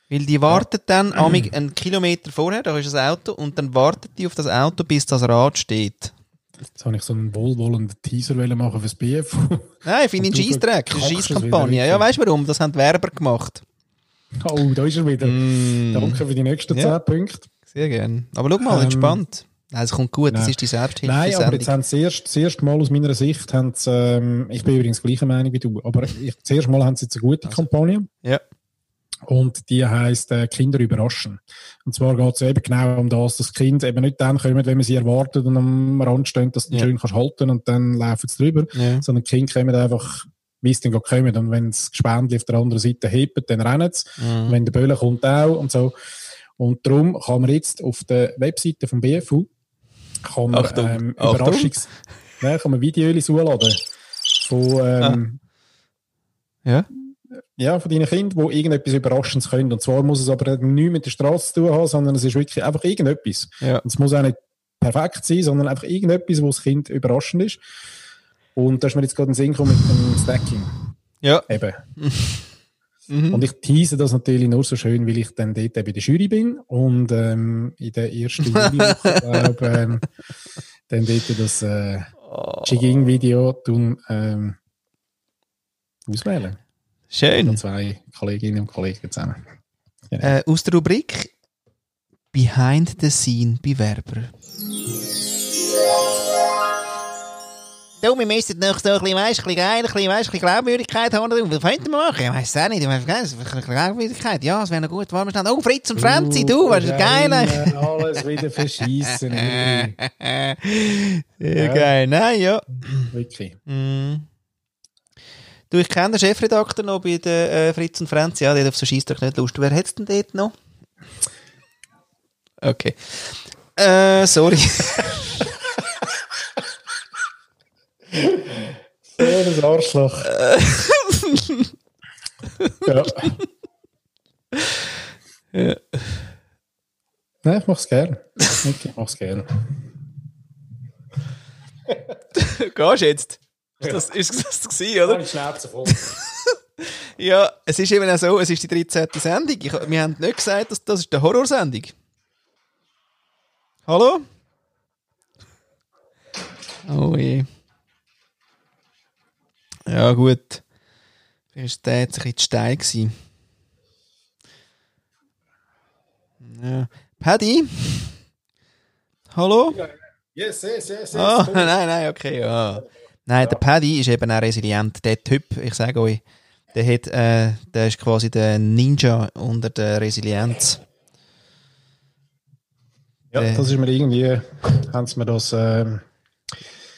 Weil die warten dann (clears throat) amig einen Kilometer vorher, da ist das Auto, und dann warten die auf das Auto, bis das Rad steht. Jetzt habe ich so einen wohlwollenden Teaser machen fürs BF. Nein, Scheissdreck. Das ist eine wieder Ja, weißt du warum? Das haben die Werber gemacht. Oh, da ist er wieder. Mm. Danke für die nächsten Ja. 10 Punkte. Sehr gern. Aber schau mal, Ähm, entspannt. Es kommt gut, das Nein. ist die Selbsthilfe. Nein, aber jetzt haben sie das erste, das erste Mal aus meiner Sicht, haben sie, ähm, ich bin übrigens gleicher Meinung wie du, aber ich, das erste Mal haben sie jetzt eine gute Kampagne. Ja. Und die heisst äh, Kinder überraschen. Und zwar geht es eben genau um das, dass Kinder eben nicht dann kommen, wenn man sie erwartet und am Rand stehen, dass du Ja. schön kannst halten und dann laufen sie drüber, Ja. sondern Kinder kommen einfach, gerade kommen. Und wenn das Gespendli auf der anderen Seite hebt, dann rennen sie. Mhm. Wenn der Böller kommt auch und so. Und darum kann man jetzt auf der Webseite vom BFU kann man, Achtung, ähm, Achtung. Überraschungs Nein, kann man Videos hochladen von, ähm, Ja. ja, von deinen Kindern, die irgendetwas Überraschendes können. Und zwar muss es aber nichts mit der Straße zu tun haben, sondern es ist wirklich einfach irgendetwas. Ja. Und es muss auch nicht perfekt sein, sondern einfach irgendetwas, wo das Kind überraschend ist. Und da ist mir jetzt gerade ein Sinn gekommen mit dem Stacking. Ja. Eben. (laughs) Mhm. Und ich tease das natürlich nur so schön, weil ich dann dort eben in der Jury bin und ähm, in der ersten (laughs) Jurywoche, glaube ähm, dann dort das äh, Jigging-Video tun, ähm, auswählen. Schön. Mit zwei Kolleginnen und Kollegen zusammen. Äh, aus der Rubrik Behind the Scene Bewerber. Du, wir müssen noch so ein bisschen, weißt, ein bisschen geil, ein bisschen, weißt, ein bisschen Glaubwürdigkeit haben. Was könnten wir machen? Ich weiss es auch nicht. Ich weiss, ein bisschen Glaubwürdigkeit. Ja, es wäre noch gut. Wir schnell. Oh, Fritz und Franzi, du, weißt du, geil. Alles wieder verschießen. Uri. (laughs) Ja, geil. Nein, ja. Wirklich. Mm. Du, ich kenne den Chefredakteur noch bei der äh, Fritz und Franz. Ja, der hat auf so Scheissdreck nicht Lust. Wer hat denn dort noch? Okay. Äh, sorry. (laughs) Ein Arschloch. ja. Ja. Nein, ich mach's gern. Ich mach's gern. Gehst du jetzt? Ist das, ist das gewesen, oder? die Schnauze voll. Ja, es ist eben auch so, es ist die 13. Sendung. Ich, wir haben nicht gesagt, dass das ist eine Horrorsendung. Hallo? Oh je. Ja, gut. Vielleicht war der jetzt ein bisschen zu steil. Gewesen. Ja. Paddy? Hallo? Yes, yes, yes, yes. Ah, (laughs) nein, nein, okay, ja. Nein, der Paddy ist eben auch resilient. Der Typ, ich sage euch, der, hat, äh, der ist quasi der Ninja unter der Resilienz. Ja, das ist mir irgendwie, haben sie mir das, ähm,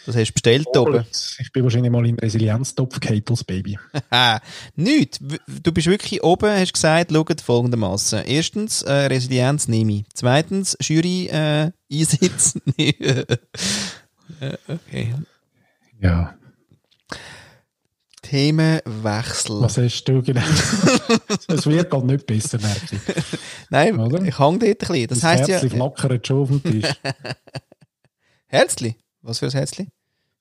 Das hast du bestellt oben. ich bin wahrscheinlich mal im Resilienztopf Catles Baby. (laughs) Ah, nicht. Du bist wirklich oben, hast gesagt, schaut folgendermaßen. Erstens, äh, Resilienz nehme ich. Zweitens, Jury, äh, Einsitz. (laughs) äh, okay. Ja. Themenwechsel. Was hast du genau? (laughs) Es wird gerade nicht besser, merke ich. Nein, Oder? ich hang dort ein bisschen. Das heisst ja... Herzlich flackert schon auf dem Tisch. Herzli? Was für ein Herzli?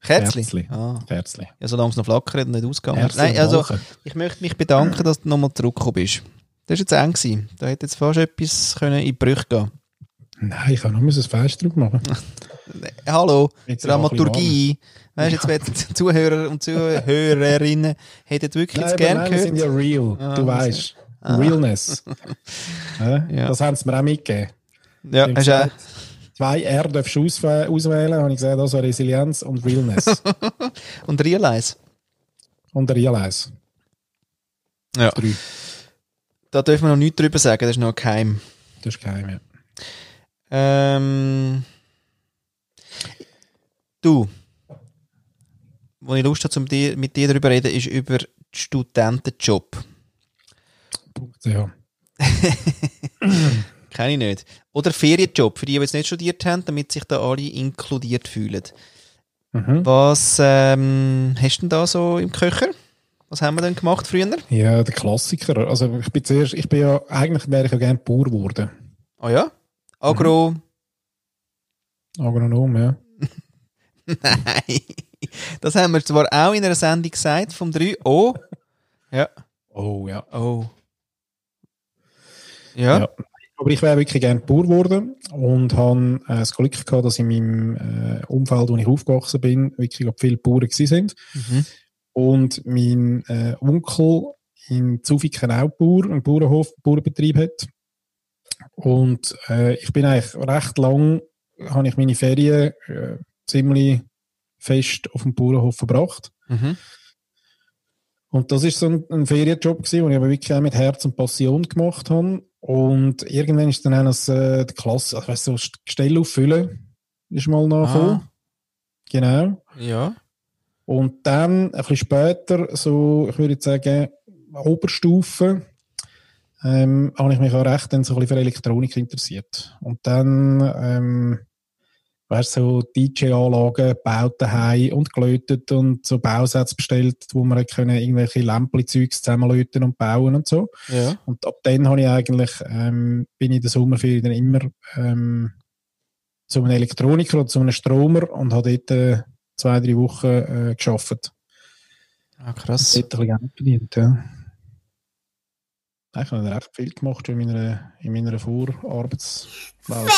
Kerzli? Herzli. Ah. Herzlich. Ja, solange es noch flackert und nicht ausgegangen ist. Nein, also, ich möchte mich bedanken, dass du nochmal zurückgekommen bist. Das war jetzt eng. Gewesen. Da hätte jetzt fast etwas können in die Brüche gehen Nein, ich kann nur ein Fest drauf machen. (laughs) Hallo, Jetzt Dramaturgie. Weißt du, jetzt werden Zuhörer und Zuhörerinnen hätten wirklich Nein, jetzt aber gern nein, wir sind gehört. ja real, Ah, du weißt. Realness. (laughs) Ja. Das haben sie mir auch mitgegeben. Ja, hast du auch, Zwei R darfst du auswählen, auswählen, habe ich gesagt, also Resilienz und Realness. (laughs) und Realize. und Realize. Ja. Drei. Da dürfen wir noch nichts drüber sagen, das ist noch geheim. Das ist geheim, ja. Ähm, du, wo ich Lust habe, zum dir, mit dir darüber zu reden, ist über den Studentenjob. Punkt, ja. (laughs) Kenne ich nicht. Oder Ferienjob, für die, die jetzt nicht studiert haben, damit sich da alle inkludiert fühlen. Mhm. Was ähm, hast du denn da so im Köcher? Was haben wir denn gemacht früher? Ja, der Klassiker. Also ich bin zuerst, ich bin ja, eigentlich wäre ich ja gerne Bauer geworden. Ah ja? Agro. Agronom, ja. Nein. (laughs) Das haben wir zwar auch in einer Sendung gesagt, vom 3. Oh. (laughs) Ja. Oh, ja. Oh. Ja. Ja. Aber ich wäre wirklich gerne Bauer geworden und habe äh, das Glück gehabt, dass in meinem äh, Umfeld, wo ich aufgewachsen bin, wirklich viele Bauern gewesen sind. Mhm. Und mein äh, Onkel in Zufiken auch Bauer, einen Bauernhof, einen Bauernbetrieb hat. Und äh, ich bin eigentlich recht lang habe ich meine Ferien äh, ziemlich fest auf dem Bauernhof verbracht. Mhm. Und das ist so ein, ein Ferienjob gewesen, den ich aber wirklich auch mit Herz und Passion gemacht habe. Und irgendwann ist dann auch das, äh, die Klasse, also weißt du, so Gestell auffüllen, ist mal nachgekommen. Ah. Genau. Ja. Und dann, ein bisschen später, so, ich würde jetzt sagen, Oberstufe, ähm, habe ich mich auch recht dann so ein bisschen für Elektronik interessiert. Und dann, ähm, weißt so DJ-Anlagen gebaut daheim und gelötet und so Bausätze bestellt, wo man können irgendwelche Lämpchen-Zeugs zusammenlöten und bauen und so. Ja. Und ab dann habe ich eigentlich, ähm, bin ich in der Sommerferien dann immer ähm, zu einem Elektroniker oder zu einem Stromer und habe dort äh, zwei, drei Wochen äh, gearbeitet. Ah, krass. Dort ein bisschen Geld verdient, ja. Ich habe recht viel gemacht in meiner, in meiner Vorarbeitswelt.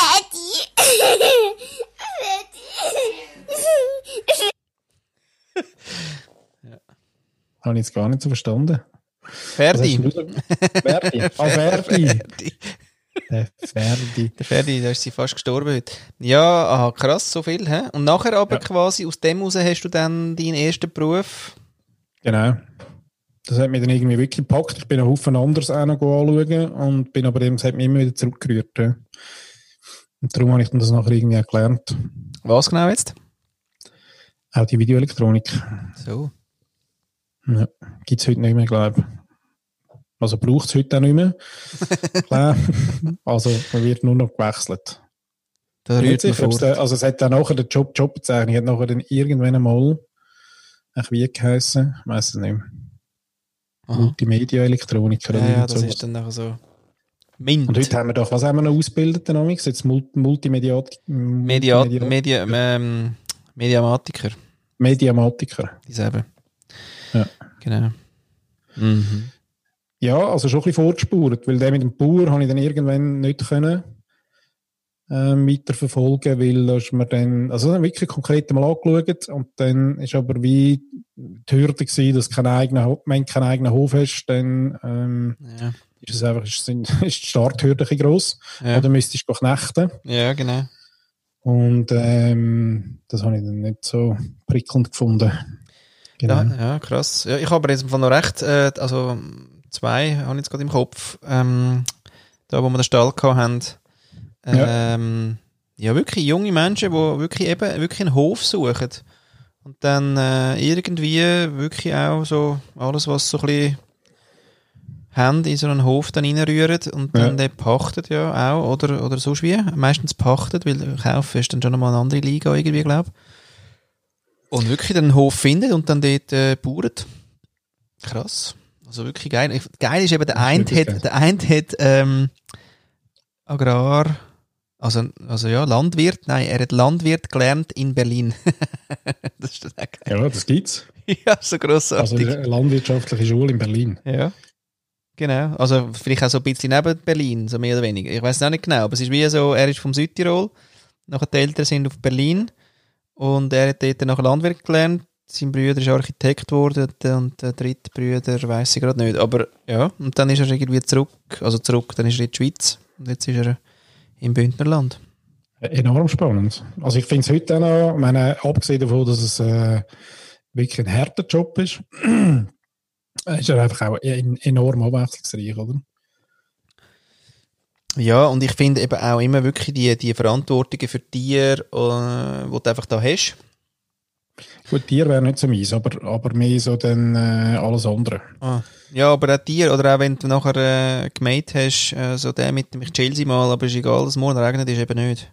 (laughs) (laughs) Habe ich jetzt gar nicht so verstanden. Ferdi. Verdi. Ah, Verdi. Ferdi. Der Ferdi, da ist sie fast gestorben heute. Ja, aha, krass, so viel, hä? Und nachher aber Ja. quasi, aus dem heraus hast du dann deinen ersten Beruf. Genau. Das hat mich dann irgendwie wirklich gepackt. Ich bin einen Haufen anderes auch noch anschauen und bin aber eben, es hat mich immer wieder zurückgerührt. Ja. Und darum habe ich dann das nachher irgendwie auch gelernt. Was genau jetzt? Auch die Videoelektronik. So. Ja. Gibt es heute nicht mehr, glaube ich. Also braucht es heute auch nicht mehr. (laughs) Klar. also man wird nur noch gewechselt. Da rührt der, also es hat dann nachher der Job, Jobbezeichnung hat nachher dann irgendwann einmal wie geheißen, ich weiss es nicht mehr. Multimedia-Elektroniker Ja, oder ja, das ist dann nachher so. Mint. Und heute haben wir doch, was haben wir noch ausgebildet, amigs? Jetzt Mul- Multimediat, Media, Multimedia- Media, ähm, Mediamatiker. Mediamatiker. Dieselbe. Ja. Genau. Mhm. Ja, also schon ein bisschen vorgespurt, weil der mit dem Bauer habe ich dann irgendwann nicht können ähm, weiterverfolgen, weil da ist mir dann, also dann wirklich konkret mal angeschaut und dann ist aber wie die Hürde gewesen, dass du keinen eigenen, Ho- wenn du keinen eigenen Hof hast, dann ähm, Ja. ist es einfach, ist, (laughs) ist die Starthürde ein bisschen gross. Ja. Oder müsstest du knechten. ja, genau. Und ähm, das habe ich dann nicht so prickelnd gefunden. Genau. Ja, ja, krass. Ja, ich habe aber jetzt noch recht, äh, also zwei habe ich jetzt gerade im Kopf, ähm, da wo wir den Stall haben. Ähm, ja. wirklich junge Menschen, die wirklich eben wirklich einen Hof suchen. Und dann äh, irgendwie wirklich auch so alles, was so ein bisschen haben, in so einen Hof dann reinrühren und Ja. dann den pachtet ja auch, oder, oder sonst wie. Meistens pachtet, weil kaufen ist dann schon nochmal eine andere Liga irgendwie, glaube Und wirklich einen Hof findet und dann dort äh, bauert. Krass. Also wirklich geil. Ich- Geil ist eben, der Das eine wirklich hat, der eine hat ähm, Agrar, also, also ja, Landwirt, nein, er hat Landwirt gelernt in Berlin. (laughs) das ist dann auch geil. Ja, das gibt's. (laughs) Ja, so grossartig. Also eine landwirtschaftliche Schule in Berlin. Ja. Genau. Also vielleicht auch so ein bisschen neben Berlin, so mehr oder weniger. Ich weiß auch nicht genau, aber es ist wie so, er ist vom Südtirol, nachher die Eltern sind auf Berlin und er hat dort nachher Landwirt gelernt. Sein Bruder ist Architekt geworden und der dritte Bruder weiß ich gerade nicht. Aber ja, und dann ist er irgendwie zurück, also zurück, dann ist er in die Schweiz und jetzt ist er im Bündnerland. Enorm spannend. Also ich finde es heute auch noch, meine, abgesehen davon, dass es äh, wirklich ein harter Job ist, (clears throat) ist er einfach auch en- enorm abwechslungsreich, oder? Ja, und ich finde eben auch immer wirklich die, die Verantwortungen für Tiere, äh, die du einfach da hast. Gut, Tier wäre nicht so meins, aber, aber mehr so dann äh, alles andere. Ah. Ja, aber auch Tier, oder auch wenn du nachher äh, gemäht hast, äh, so der mit dem ich chill sie mal, aber ist egal, dass morgen regnet, ist eben nicht.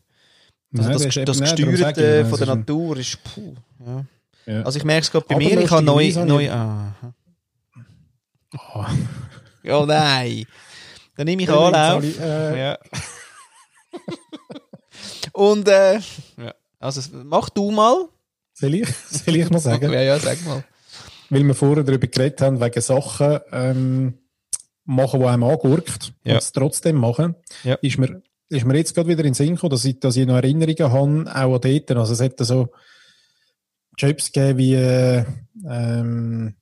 Also Nein, das, das darum Gesteuerte von es der Natur ist, puh, ja. Ja. Also ich merke es gerade bei Aber mir, ich habe neu, neu, ah. Ah. (laughs) Ja, nein. Dann nehme ich Anlauf. Äh, Ja. (laughs) Und, äh, ja. Also, mach du mal. Soll ich, (laughs) soll ich mal sagen? Ja, ja, sag mal. Weil wir vorher darüber geredet haben, wegen Sachen ähm, machen, die einem angurkt Ja. und es trotzdem machen, Ja. ist, mir, ist mir jetzt gerade wieder in den Sinn gekommen, dass ich, dass ich noch Erinnerungen habe, auch an dort. Also es hätte so Jobs gegeben wie äh, ähm,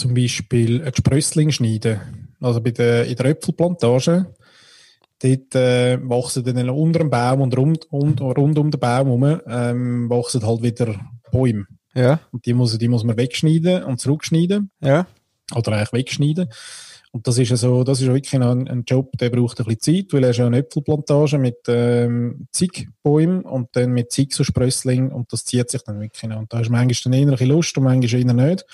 zum Beispiel ein Gesprössling schneiden. Also bei der, in der Äpfelplantage dort äh, wachsen dann unter dem Baum und rund, und, rund um den Baum herum ähm, wachsen halt wieder Bäume. Ja, Und die muss, die muss man wegschneiden und zurückschneiden. ja. Oder eigentlich wegschneiden. Und das ist ja so, das ist ja wirklich ein, ein Job, der braucht ein bisschen Zeit, weil er ist ja eine Äpfelplantage mit ähm, zig Bäumen und dann mit zig so Sprösslingen und das zieht sich dann wirklich noch. Und da ist manchmal dann eher ein bisschen Lust und manchmal eher nicht.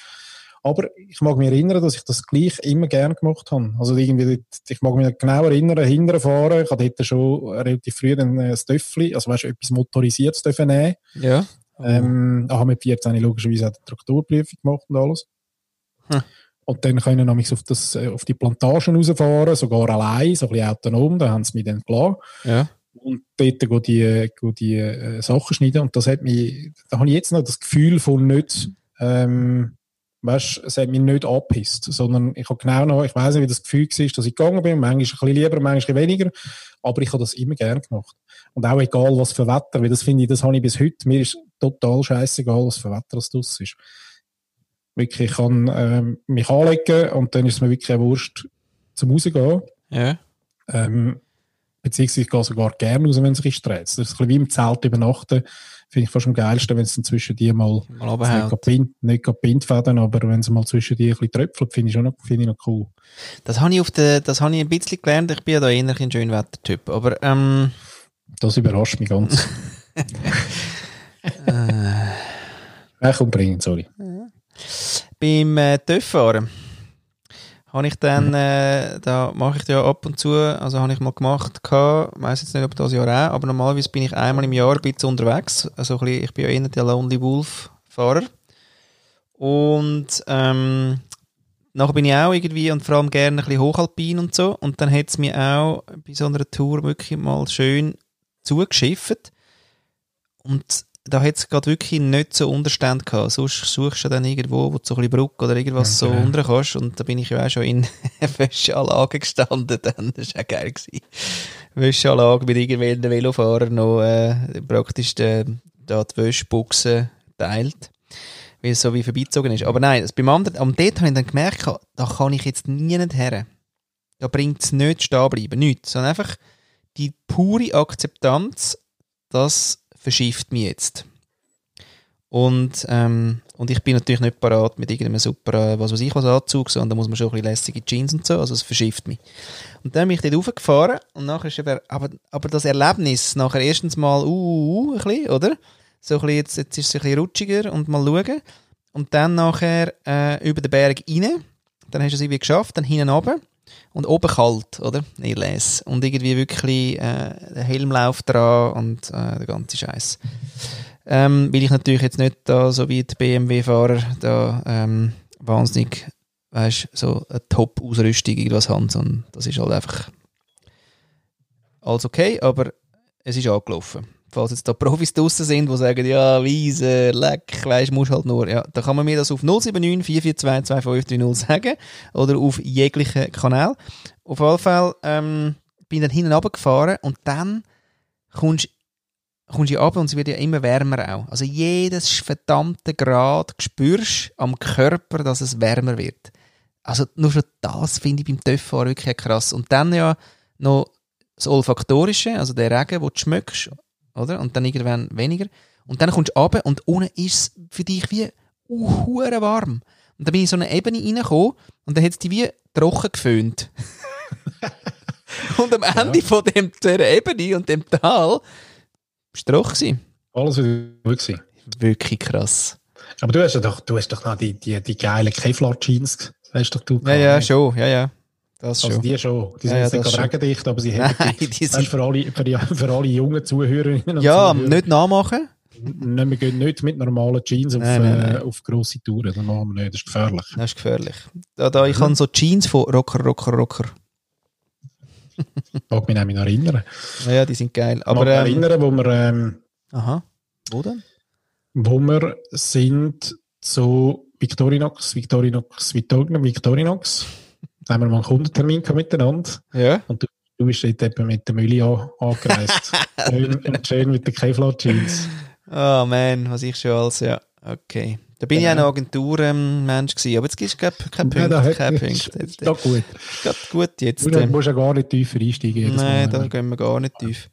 Aber ich mag mich erinnern, dass ich das gleich immer gern gemacht habe. Also irgendwie, ich mag mich genau erinnern, hinterher fahren. Ich hatte schon relativ früh dann äh, das Töffli, also weißt du, etwas Motorisiertes dürfen nehmen. Ja. Ähm, ah, mit 14 habe ich logischerweise auch die Traktorprüfung gemacht und alles. Hm. Und dann können wir nämlich auf, das, äh, auf die Plantagen rausfahren, sogar allein, so ein bisschen autonom, da haben sie mich dann klar. Ja. Und dort go die, go die äh, Sachen schneiden. Und das hat mich, da habe ich jetzt noch das Gefühl von nicht, ähm, weißt, es hat mich nicht angepisst, sondern ich habe genau noch, ich weiß nicht, wie das Gefühl war, dass ich gegangen bin, manchmal ein bisschen lieber, manchmal weniger, aber ich habe das immer gern gemacht. Und auch egal, was für Wetter, weil das finde ich, das habe ich bis heute, mir ist total scheißegal, was für Wetter das draus ist. Wirklich, ich kann ähm, mich anlegen und dann ist es mir wirklich eine Wurst zum Rausgehen. Ja. Ähm, beziehungsweise ich gehe sogar gerne raus, wenn es sich dreht. Das ist ein bisschen wie im Zelt übernachten. Finde ich fast am geilsten, wenn es dann zwischen die mal, Mal nicht gerade Pintfäden, aber wenn es mal zwischen die ein bisschen tröpfelt, finde ich schon noch, finde ich noch cool. Das habe ich auf der, das habe ich ein bisschen gelernt. Ich bin ja da eher ein Schönwettertyp. Aber, ähm, Das überrascht mich ganz. (laughs) äh, komm, bringen, sorry. beim äh, TÜV-Fahren habe ich dann, äh, da mache ich ja ab und zu, also habe ich mal gemacht, gehabt, weiss jetzt nicht, ob das Jahr auch, aber normalerweise bin ich einmal im Jahr ein bisschen unterwegs, also ein bisschen, ich bin ja eher der Lonely Wolf-Fahrer. Und ähm, nachher bin ich auch irgendwie und vor allem gerne ein bisschen hochalpin und so. Und dann hat es mir auch bei so einer Tour wirklich mal schön zugeschifft. Und da hat es gerade wirklich nicht so Unterstand gehabt. Sonst suchst du dann irgendwo, wo du so ein bisschen Brücke oder irgendwas so Okay. unten kannst. Und da bin ich ja auch schon in (laughs) Wäscheanlagen gestanden. Dann. Das war auch geil. Gewesen. Wäscheanlage mit irgendwelchen Velofahrern noch äh, praktisch äh, da die Wäschbuchse teilt. Weil es so wie vorbeizogen ist. Aber nein, das beim anderen, am dort habe ich dann gemerkt, da kann ich jetzt nie nicht her. Da bringt es nicht stehen bleiben. Nichts. Sondern einfach die pure Akzeptanz, das verschifft mich jetzt. Und, ähm, und ich bin natürlich nicht parat mit irgendeinem super, äh, was weiß ich, was Anzug, sondern da muss man schon ein bisschen lässige Jeans und so, also es verschifft mich. Und dann bin ich dort raufgefahren und nachher ist aber, aber, aber das Erlebnis, nachher erstens mal, uh, uh, uh ein bisschen, oder? So ein bisschen, jetzt, jetzt ist es ein bisschen rutschiger und mal schauen. Und dann nachher äh, über den Berg rein, dann hast du es irgendwie geschafft, dann hinten runter und oben kalt, oder? Nirles. Und irgendwie wirklich äh, der Helmlauf dran und äh, der ganze Scheiß. Ähm, weil ich natürlich jetzt nicht da, so wie die BMW-Fahrer, da ähm, wahnsinnig, weißt so eine Top-Ausrüstung irgendwas haben, sondern das ist halt einfach alles okay, aber es ist angelaufen. Falls jetzt da Profis draussen sind, die sagen, ja, Wiese, leck, weisst, musst halt nur, ja, dann kann man mir das auf 079 442 2530 sagen oder auf jeglichen Kanal. Auf jeden Fall ähm, bin dann hinten runtergefahren und dann kommst kommst du runter und es wird ja immer wärmer auch. Also jedes verdammte Grad spürst am Körper, dass es wärmer wird. Also nur schon das finde ich beim Töfffahren wirklich krass. Und dann ja noch das Olfaktorische, also der Regen, den du schmeckst, oder? Und dann irgendwann weniger. Und dann kommst du runter und unten ist es für dich wie uh, warm. Und dann bin ich in so eine Ebene reingekommen und dann hat es dich wie trocken geföhnt. (laughs) und am Ende von dem, dieser Ebene und dem Tal war es trocken. Alles wieder gewesen. Wirklich krass. Aber du hast ja doch, du hast doch noch die, die, die geilen Kevlar-Jeans, hast doch du Ja, ja, schon, ja, ja. Das Also schon. die schon. Die sind ja, jetzt nicht gerade regendicht, aber sie haben (laughs) Nein, die, sind, für, alle, für, die, für alle jungen Zuhörerinnen und ja, Zuhörer. nicht nachmachen. Nein, wir gehen nicht mit normalen Jeans auf, Nein, nein, äh, nein. auf grosse Touren. Das machen wir nicht, das ist gefährlich. Das ist gefährlich. Da, da, ich habe so Jeans von Rocker, Rocker, Rocker. Ich (laughs) mag mich nämlich noch erinnern. Ja, die sind geil. Aber Aber, mag ähm, mich erinnern, wo wir, ähm, aha. Wo denn? wo wir sind zu Victorinox, Victorinox, Victorinox, Victorinox. Da haben wir mal einen Kundentermin miteinander. Ja. Du bist dort eben mit der Mülli an, angereist. (laughs) schön, und schön mit den Kevlar-Jeans. Oh man, was ich schon alles, ja. Okay. Da bin ich Genau. auch noch Agenturmensch gewesen, aber jetzt gibst du keinen kein Ja, Punkt. da kein Punkt. ist doch gut. ist gut jetzt. Du musst- ähm, musst ja gar nicht tiefer einsteigen. Nein, Mal. da gehen wir gar nicht tief.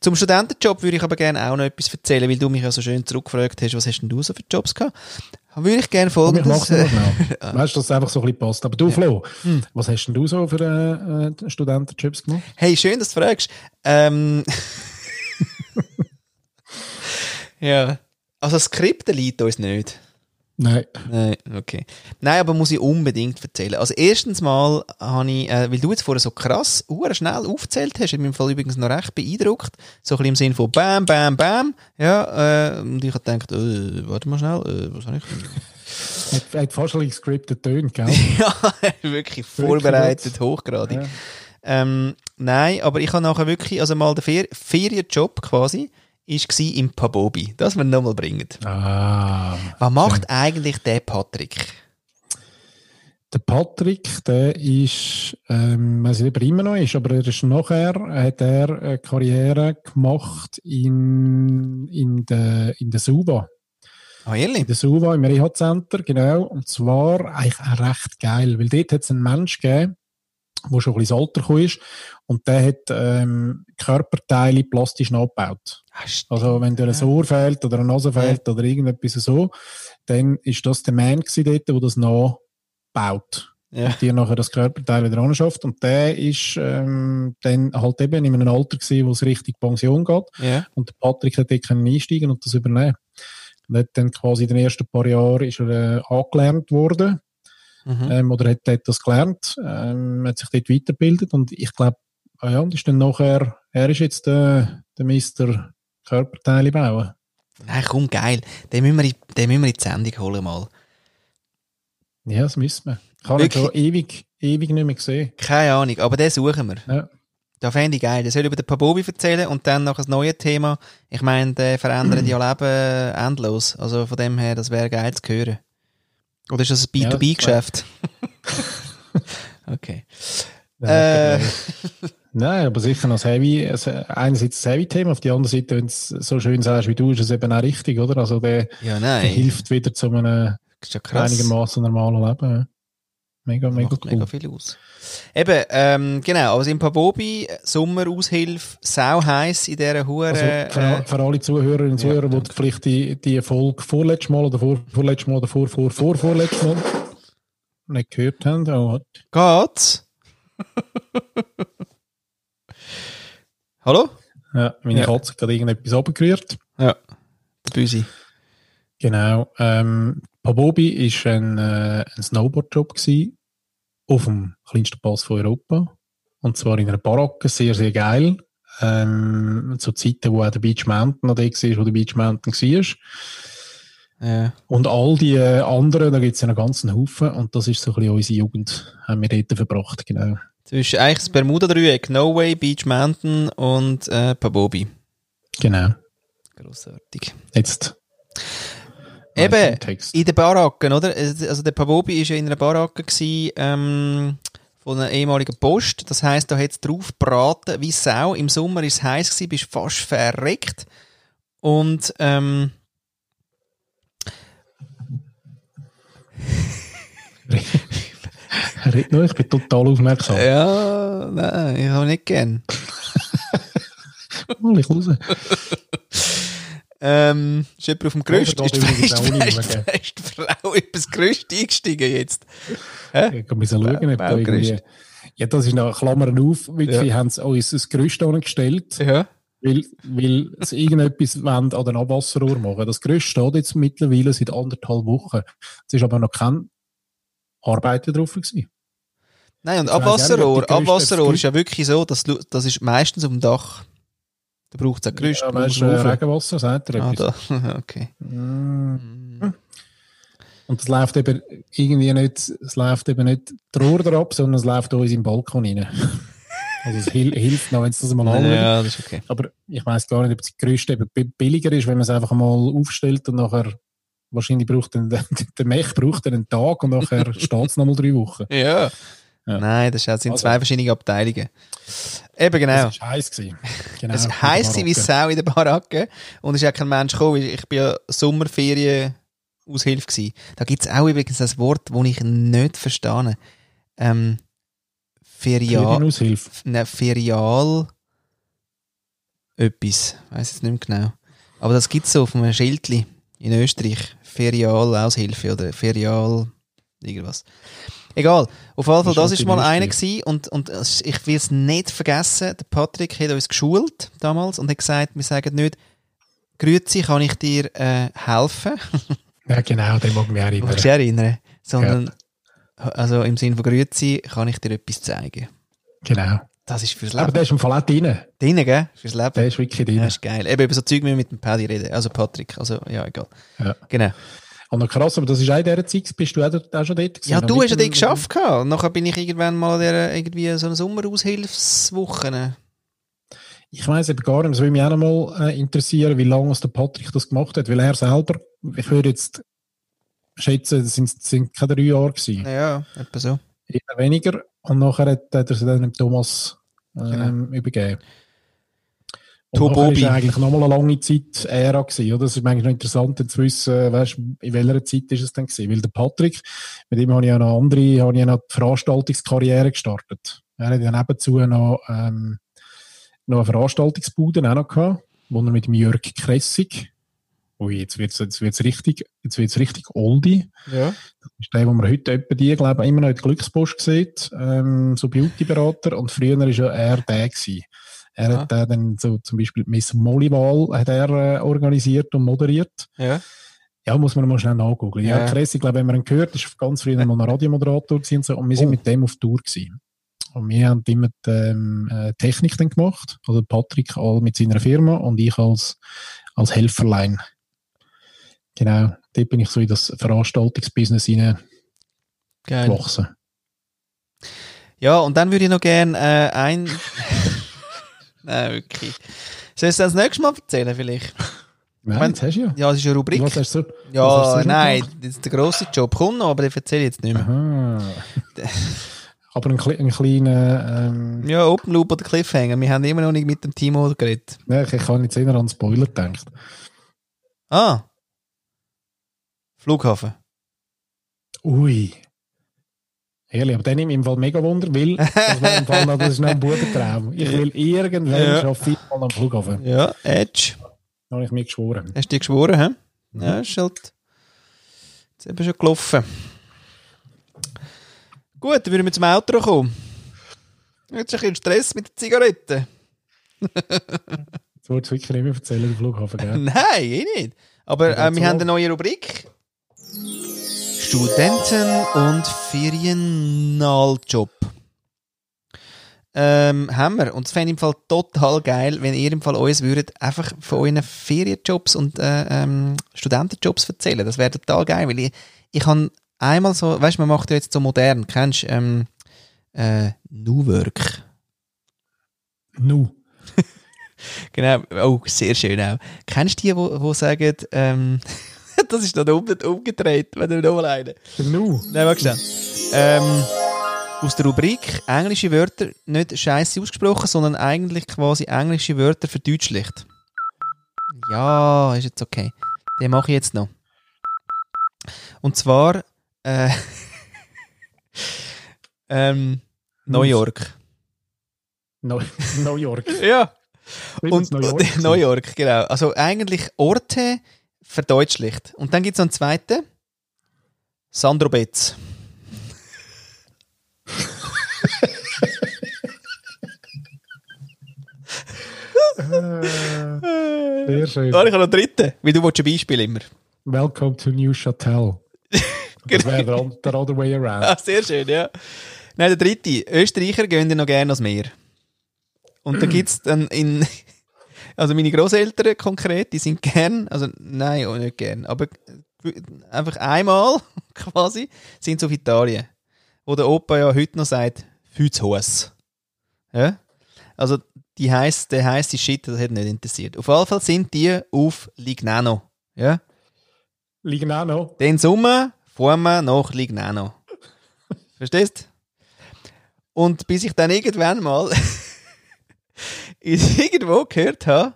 Zum Studentenjob würde ich aber gerne auch noch etwas erzählen, weil du mich ja so schön zurückgefragt hast, was hast denn du so für Jobs gehabt? Würde ich gerne ich folgendes... mach's noch (laughs) Äh, schnell. Weißt du, dass es einfach so ein bisschen passt. Aber du, Flo, was hast denn du so für äh, Studentenjobs gemacht? hey, schön, dass du fragst. Ähm, (laughs) (laughs) ja, also Skripte liegt uns nicht. Nein. Nein, okay. Nein, aber muss ich unbedingt erzählen. Also erstens mal habe ich, äh, weil du jetzt vorher so krass, uhr schnell aufgezählt hast, in meinem Fall übrigens noch recht beeindruckt, so ein bisschen im Sinn von Bam, Bam, Bam, ja, äh, und ich habe gedacht, äh, warte mal schnell, äh, was habe ich denn? Hat, hat fast ein gescriptet Töne, gell? (laughs) ja, (laughs) wirklich vorbereitet, hochgradig. Ja. Ähm, nein, aber ich habe nachher wirklich, also mal der Fer Ferienjob quasi, ist gsi im Pabobi. Das wir nochmal bringen. Ah. Was macht eigentlich der Patrick? Der Patrick, der ist, ähm, weiß nicht, ob er immer noch ist, aber er ist nachher, hat er eine Karriere gemacht in, in der, in der Suva. Ah, ehrlich? In der Suva, im Reha-Center, genau. Und zwar eigentlich auch recht geil, weil dort hat es einen Mensch gegeben, der schon ein bisschen ins Alter gekommen ist und der hat ähm, Körperteile plastisch nachgebaut. Ah, stimmt. Also wenn dir ein Ohr fehlt oder eine Nase fehlt oder irgendetwas so, dann ist das der Mann gewesen dort, der das nachbaut. ja. Die nachher das Körperteil wieder anschafft. Und der ist ähm, dann halt eben in einem Alter gewesen, wo es Richtung Pension geht. ja. Und der Patrick hat dort einsteigen und das übernehmen. Und hat dann quasi in den ersten paar Jahren ist er äh, angelernt worden, Mhm. ähm, oder hat dort das gelernt, ähm, hat sich dort weitergebildet und ich glaube, ah ja, und ist dann nachher, er ist jetzt der, der Mister Körperteile bauen. Nein, komm, geil. Den müssen wir, in, den müssen wir in die Sendung holen mal. Ja, das müssen wir. Ich habe ihn schon ewig, ewig nicht mehr gesehen. Keine Ahnung, aber den suchen wir. Ja. Da fände ich geil. Der soll über den Pabobi erzählen und dann noch ein neues Thema. Ich meine, der verändert (clears throat) ja Leben endlos. Also von dem her, das wäre geil zu hören. Oder ist das ein Ja, B2B-Geschäft? (laughs) okay. Äh. Nein, aber sicher noch das Heavy, also einerseits das Heavy-Thema, auf der anderen Seite, wenn du es so schön sagst wie du, ist es eben auch richtig, oder? Also der, Ja, der hilft wieder zu einem ja einigermaßen normalen Leben. Ja. Mega, mega macht cool. mega viel aus. Eben, ähm, genau, also im Pabobi, Sommeraushilfe, sau heiß in dieser Hure. Also für, äh, für alle Zuhörerinnen und ja, Zuhörer, die vielleicht die, die Folge vorletztes Mal oder vor, vorletztes Mal oder vor, vor, vor, vorletztes Mal nicht gehört haben, oh, geht's? Hallo? ja, meine Ja. Katze hat gerade irgendetwas abgerührt. Ja. Der Büsi. Genau. Ähm, Pabobi ist ein, äh, ein Snowboardjob auf dem kleinsten Pass von Europa. Und zwar in einer Baracke, sehr, sehr geil. Ähm, zu Zeiten, wo auch der Beach Mountain noch da war, wo der Beach Mountain war. Ja. Und all die äh, anderen, da gibt es ja einen ganzen Haufen. Und das ist so ein bisschen unsere Jugend, haben wir dort verbracht, genau. Zwischen eigentlich das Bermuda-Dreieck, No Way, Beach Mountain und äh, Pabobi. Genau. Grossartig. Jetzt. Eben, in den Baracken, oder? Also der Pabobi war ja in einer Baracke gewesen, ähm, von einer ehemaligen Post. Das heisst, da hat es drauf gebraten wie Sau. Im Sommer war es heiß, gewesen, bist fast verreckt. Und ähm, (laughs) Red nur, ich bin total aufmerksam. ja, nein, ich habe nicht gern. (laughs) Mal ich raus. Ähm, ist jemand auf dem Gerüst? Ist, ist, ist, ist, die Frau über das Gerüst eingestiegen jetzt? Ich mal schauen, ob da irgendwie... Ja, das ist noch Klammern auf, weil Ja. sie haben es uns ein Gerüst angestellt, Ja. weil, weil sie irgendetwas (laughs) wollen an den Abwasserrohr machen. Das Gerüst steht jetzt mittlerweile seit anderthalb Wochen. Es ist aber noch kein Arbeiter drauf gewesen. Nein, und Abwasserrohr, Abwasserrohr ist ja wirklich so, dass, das ist meistens auf dem Dach. Da braucht es ein Gerüst. Ja, weißt du, Ofen. Regenwasser, sagt er ah, etwas. da. (laughs) okay. Mm. Und es läuft eben irgendwie nicht, es läuft eben nicht die Rohr ab, sondern es läuft uns im Balkon rein. (laughs) Also es hil hilft noch, wenn es das mal anschaut. Ja, das ist okay. Aber ich weiß gar nicht, ob das Gerüst eben bi- billiger ist, wenn man es einfach mal aufstellt und nachher wahrscheinlich braucht dann, (laughs) der Mech braucht dann einen Tag und nachher steht es nochmal drei Wochen. Ja. Ja. Nein, das sind Also. zwei verschiedene Abteilungen. Eben genau. Das war heiß. Gewesen. Genau, Es der sie wie. Sau in der Baracke und es ist ja kein Mensch gekommen. Ich bin ja Sommerferien Ferienaushilfe gewesen. Da gibt's auch übrigens das Wort, das ich nicht verstehe. Ähm, Ferial, ne, Ferial, etwas, weiß jetzt nicht mehr genau. Aber das gibt's so auf einem Schildli in Österreich. Ferial-Aushilfe oder Ferial, irgendwas. Egal. Auf jeden Fall, Das das ist ist halt mal in einer gewesen und, und ich will es nicht vergessen. Der Patrick hat uns geschult damals und hat gesagt, wir sagen nicht, Grüezi, kann ich dir äh, helfen? (laughs) Ja, genau, den mag ich mich erinnern. du dich erinnern? Sondern, also im Sinne von Grüezi, kann ich dir etwas zeigen? Genau. Das ist fürs Aber Leben. der ist im Fall auch drin. Drin, gell? Fürs Leben. Der ist wirklich drin. Ja, ist geil. Eben über so Zeug müssen wir mit dem Paddy reden. Also Patrick. Also, ja, egal. Ja. Genau. Und noch krass, aber das ist auch in dieser Zeit, bist du auch, auch schon dort gewesen? Ja, du hast ja den geschafft gehabt. Und nachher bin ich irgendwann mal an der, irgendwie so eine Sommeraushilfswoche. Ich weiss eben gar nicht, es würde mich auch noch mal äh, interessieren, wie lange es der Patrick das gemacht hat, weil er selber, ich würde jetzt schätzen, es sind, es sind keine drei Jahre gewesen, Ja, etwa so. eher weniger. Und nachher hat, hat er sie dann dem Thomas ähm, Genau. übergeben. Tobobi. ist er eigentlich nochmal eine lange Zeit Ära gewesen, oder? Das ist manchmal noch interessant zu wissen, weißt, in welcher Zeit ist es dann gewesen. Weil der Patrick, mit dem habe ich ja noch andere, habe ich ja noch die Veranstaltungskarriere gestartet. Er hat ja nebenzu noch, ähm, noch eine Veranstaltungsbude auch noch gehabt, wo er mit dem Jörg Kressig, ui, jetzt wird's, jetzt wird's richtig, jetzt wird's richtig oldie. Ja. Das ist der, wo man heute etwa die, glaube ich, immer noch in der Glückspost sieht, ähm, so Beauty-Berater. Und früher war ja er der gewesen. Er Ah. hat äh, dann so zum Beispiel Miss Molly-Wahl hat er äh, organisiert und moderiert. Ja. Ja, muss man mal schnell nachgucken. Ja, Ja. Chris, ich glaube, wenn man ihn gehört, ist ganz früher mal ein Radiomoderator gewesen und so. Und wir sind Oh. mit dem auf Tour gewesen. Und wir haben immer die ähm, äh, Technik dann gemacht. Also Patrick all mit seiner Firma und ich als, als Helferlein. Genau. Dort bin ich so in das Veranstaltungsbusiness hineingewachsen. Ja, und dann würde ich noch gerne äh, ein. (laughs) Nein, wirklich. Soll ich es das nächste Mal erzählen, vielleicht? Nein, mein- jetzt hast du ja. Ja, es ist eine Rubrik. Was hast du was hast du ja, sonst noch nein, gemacht? das ist der grosse Job. Kommt noch, aber den erzähle ich jetzt nicht mehr. Aha. (laughs) Aber ein, ein kleiner, ähm, Ja, Open Loop oder Cliffhanger. Wir haben immer noch nicht mit dem Timo geredet. ne, ich kann jetzt eher an Spoiler gedacht. Ah. Flughafen. Ui. Ehrlich, aber dann nehme ich im Fall mega Wunder, weil das, wäre im Fall das ist ein Bubentraum. Ich will irgendwann Ja. schon viermal am Flughafen. Ja, Edge. Da habe ich mir geschworen. Hast du dir geschworen, hä? Ja, ist halt. Jetzt eben schon gelaufen. Gut, dann würden wir zum Outro kommen. Jetzt ist ein bisschen Stress mit den Zigaretten. Jetzt wolltest du wirklich nicht mehr erzählen, den Flughafen, gell? Nein, eh nicht. Aber äh, wir so. haben eine neue Rubrik. Studenten- und Ferienaljob. Ähm, haben wir. Und es fände ich im Fall total geil, wenn ihr im Fall uns würdet einfach von euren Ferienjobs und äh, ähm, Studentenjobs erzählen. Das wäre total geil, weil ich, ich habe einmal so, weißt du, man macht ja jetzt so modern, kennst du ähm, äh, New Work? Nu. (laughs) Genau, oh, sehr schön auch. Kennst du die, wo sagen, ähm, (laughs) das ist dann um, umgedreht, wenn du noch mal einen. Nu. Nein, warte schnell. Ähm, aus der Rubrik englische Wörter nicht scheiße ausgesprochen, sondern eigentlich quasi englische Wörter verdeutschlicht. Ja, ist jetzt okay. Den mache ich jetzt noch. Und zwar äh, (laughs) ähm, New York. No, New York. (laughs) Ja. Und New York? New York, genau. Also eigentlich Orte verdeutschlicht. Und dann gibt es noch einen zweiten. Sandro Betz. Äh, Sehr schön. Ich habe noch einen dritten, weil du ein Beispiel immer. Welcome to New Chatel. (laughs) Das wäre der, der other way around. Ah, sehr schön, ja. Nein, der dritte. Österreicher gehen ja noch gerne ans Meer. Und da gibt es dann in... Also meine Großeltern konkret, die sind gern, also nein, auch nicht gern, aber einfach einmal (laughs) quasi sind sie auf Italien. Wo der Opa ja heute noch sagt, Fützhus. Ja? Also die heisst, der heisste Shit, das hat nicht interessiert. Auf jeden Fall sind die auf Lignano. Ja? Noch. Den Sommer fahren wir nach Lignano. (laughs) Verstehst? Und bis ich dann irgendwann mal (laughs) es (laughs) irgendwo gehört habe,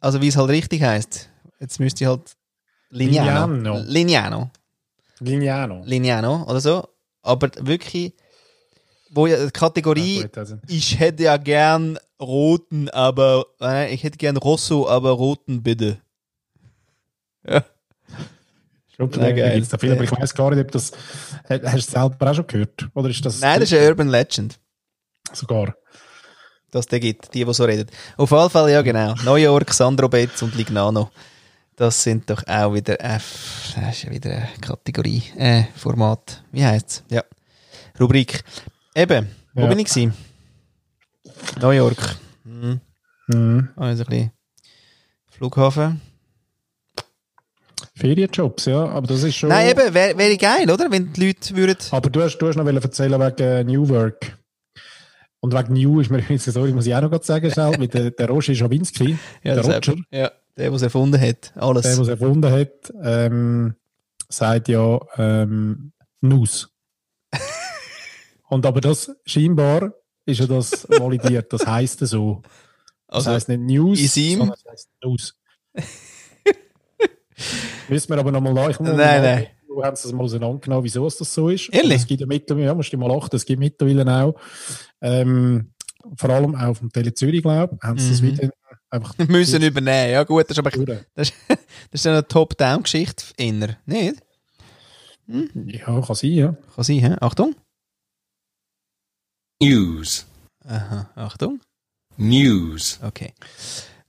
also wie es halt richtig heißt, jetzt müsste ich halt Lignano. Lignano. Lignano. Lignano. Lignano oder so. Aber wirklich, wo ja die Kategorie Ja, gut, also. Ich hätte ja gern roten, aber äh, ich hätte gern Rosso, aber roten bitte. Ja. Da geil. gibt's da viel, aber ich weiß gar nicht, ob das. Hast du es selber auch schon gehört? Oder ist das. Nein, das ist eine Urban Legend, Sogar. Dass der gibt, die, die so reden. Auf jeden Fall, ja genau. New York, Sandro Betz und Lignano. Das sind doch auch wieder, äh, das ist ja wieder eine Kategorie, äh, Format. Wie heißt's? Ja. Rubrik. Eben, wo Ja. bin ich gewesen? New York. Mhm. Mhm. Also ein bisschen Flughafen. Ferienjobs, ja, aber das ist schon. Nein, eben, wäre wär geil, oder? Wenn die Leute würden. Aber du hast, du hast noch erzählen wegen New Work. Und wegen New ist mir (laughs) übrigens, sorry, muss ich auch noch sagen, schnell, mit der, der Roger Schawinski, der das Roger, eben. Ja, der, der es erfunden hat. Alles. der, der es erfunden hat, ähm, sagt ja ähm, News. Und aber das scheinbar ist ja das validiert, das heisst so. Das also, heisst nicht News, sondern es heisst News. (laughs) Müssen wir aber nochmal nach. Nein, nein. Du hast es mal auseinandergenommen, wieso es das so ist. Ehrlich? Und Es gibt ja mittlerweile, ja, musst du mal lachen, es gibt mittlerweile auch, ähm, vor allem auch vom Tele Zürich, glaube ich, haben sie das Mhm. wieder einfach (laughs) müssen übernehmen. Ja, gut, das ist aber das ist, (laughs) das ist eine Top-Down-Geschichte inner. Nicht? Ja, kann sein, ja. Kann sein, hä? Achtung. News. Aha, Achtung. News. Okay.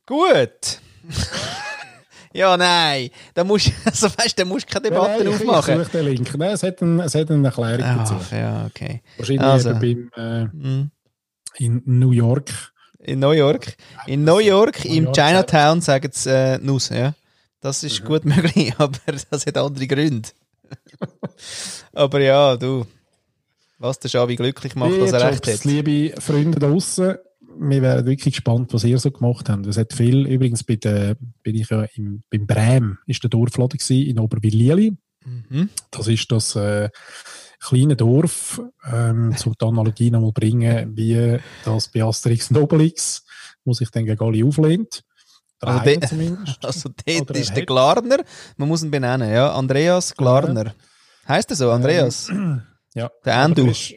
Gut. (laughs) ja, nein. Da musst (laughs) also weißt, da musst keine Debatte Nein, ich- aufmachen. Ich suche den Link. Nein, es hat, ein, es hat eine Erklärung dazu. Ah, ja, okay. Wahrscheinlich Also. eben beim, äh, Mhm. in New York. In New York. In New York, New im York Chinatown, sagen sie äh, Nuss, ja. Das Mhm. ist gut (laughs) möglich, aber das hat andere Gründe. (laughs) aber ja, du. Was der Schabi glücklich macht, dass er recht hat. liebe Freunde da draussen, wir wären wirklich gespannt, was ihr so gemacht habt. Es hat viel, übrigens bei der, bin ich ja im, beim Brem, ist der Dorfladen gewesen, in Oberwil-Lieli. Mhm. Das ist das äh, kleine Dorf, ähm, zum die Analogie nochmal bringen, wie das bei Asterix und Obelix, wo sich dann gegen alle auflehnt. Also zumindest. (laughs) Also dort Oder er ist der Glarner, man muss ihn benennen, ja. Andreas Glarner. Heißt er so, Andreas? (clears throat) Ja. Der ist-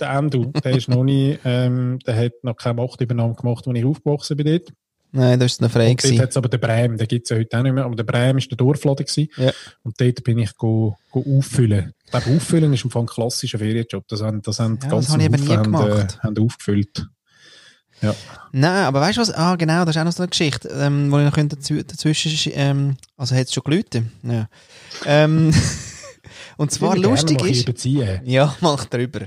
Der Endu, der ist noch nie, ähm, der hat noch keine Machtübernahme gemacht, als ich aufgewachsen bin dort. Nein, das ist noch frei Und dort gewesen. hat es aber den Brem, den gibt es ja heute auch nicht mehr, aber der Brem ist der Dorfladen gewesen. Ja. Und dort bin ich go, go auffüllen. Ich glaube, auffüllen ist ein klassischer Ferienjob. Das haben, das haben die Ja, das ganzen Haufen haben, gemacht. äh, haben aufgefüllt. Nein, aber weißt du was? Ah, genau, das ist auch noch so eine Geschichte, ähm, wo ich noch dazw dazwischen, sch- ähm, also hat es schon gelitten. Ja. Ähm, (laughs) und zwar lustig ist, Beziehen. ja, mal drüber.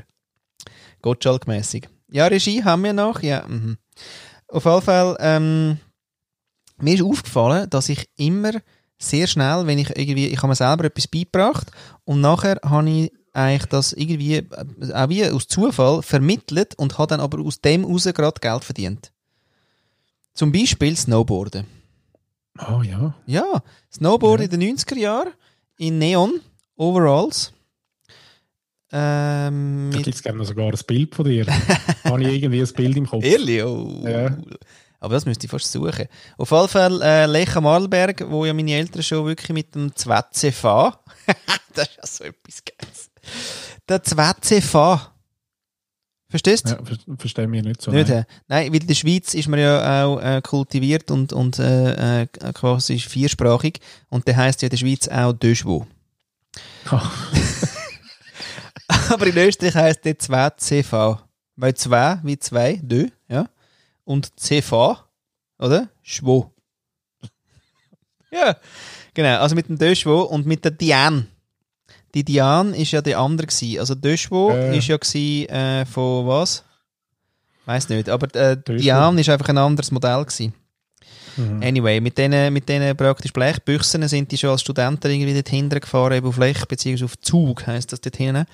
Gottschalk-mässig. Ja, Regie haben wir noch, ja. Mhm. Auf jeden Fall, ähm, mir ist aufgefallen, dass ich immer sehr schnell, wenn ich irgendwie, ich habe mir selber etwas beigebracht und nachher habe ich eigentlich das irgendwie, äh, auch wie aus Zufall vermittelt und habe dann aber aus dem raus gerade Geld verdient. Zum Beispiel Snowboarden. Ah, ja. Ja, Snowboard in den 90er Jahren in Neon, Overalls. Ähm, Da gibt es gerne sogar ein Bild von dir. (laughs) Habe ich irgendwie ein Bild im Kopf. Ehrlich? Oh. Ja. Aber das müsste ich fast suchen. Auf jeden Fall äh, Lecha Marlberg, wo ja meine Eltern schon wirklich mit dem Zwetze fahren. (laughs) das ist ja so etwas Geiles. Der Zwetze fahren. Verstehst du? Ja, ver verstehe mich nicht so. Nicht, nein. hä? Nein, weil in der Schweiz ist man ja auch äh, kultiviert und, und äh, äh, quasi viersprachig. Und der heisst ja in der Schweiz auch Döschwo. Ah. (laughs) (laughs) Aber in Österreich heisst der 2CV. Weil 2 wie 2, Dö, ja. Und CV, oder? Schwo. (laughs) ja, genau. Also mit dem Döschwo und mit der Diane. Die Diane ist ja der andere gewesen. Also Döschwo Äh. ist ja gewesen, äh, von was? Weiß nicht. Aber äh. Diane ist einfach ein anderes Modell gewesen. Mhm. Anyway, mit diesen mit denen praktisch Blechbüchsen sind die schon als Studenten irgendwie dort hinten gefahren, eben auf Lech, beziehungsweise auf Zug heisst das dort hinten.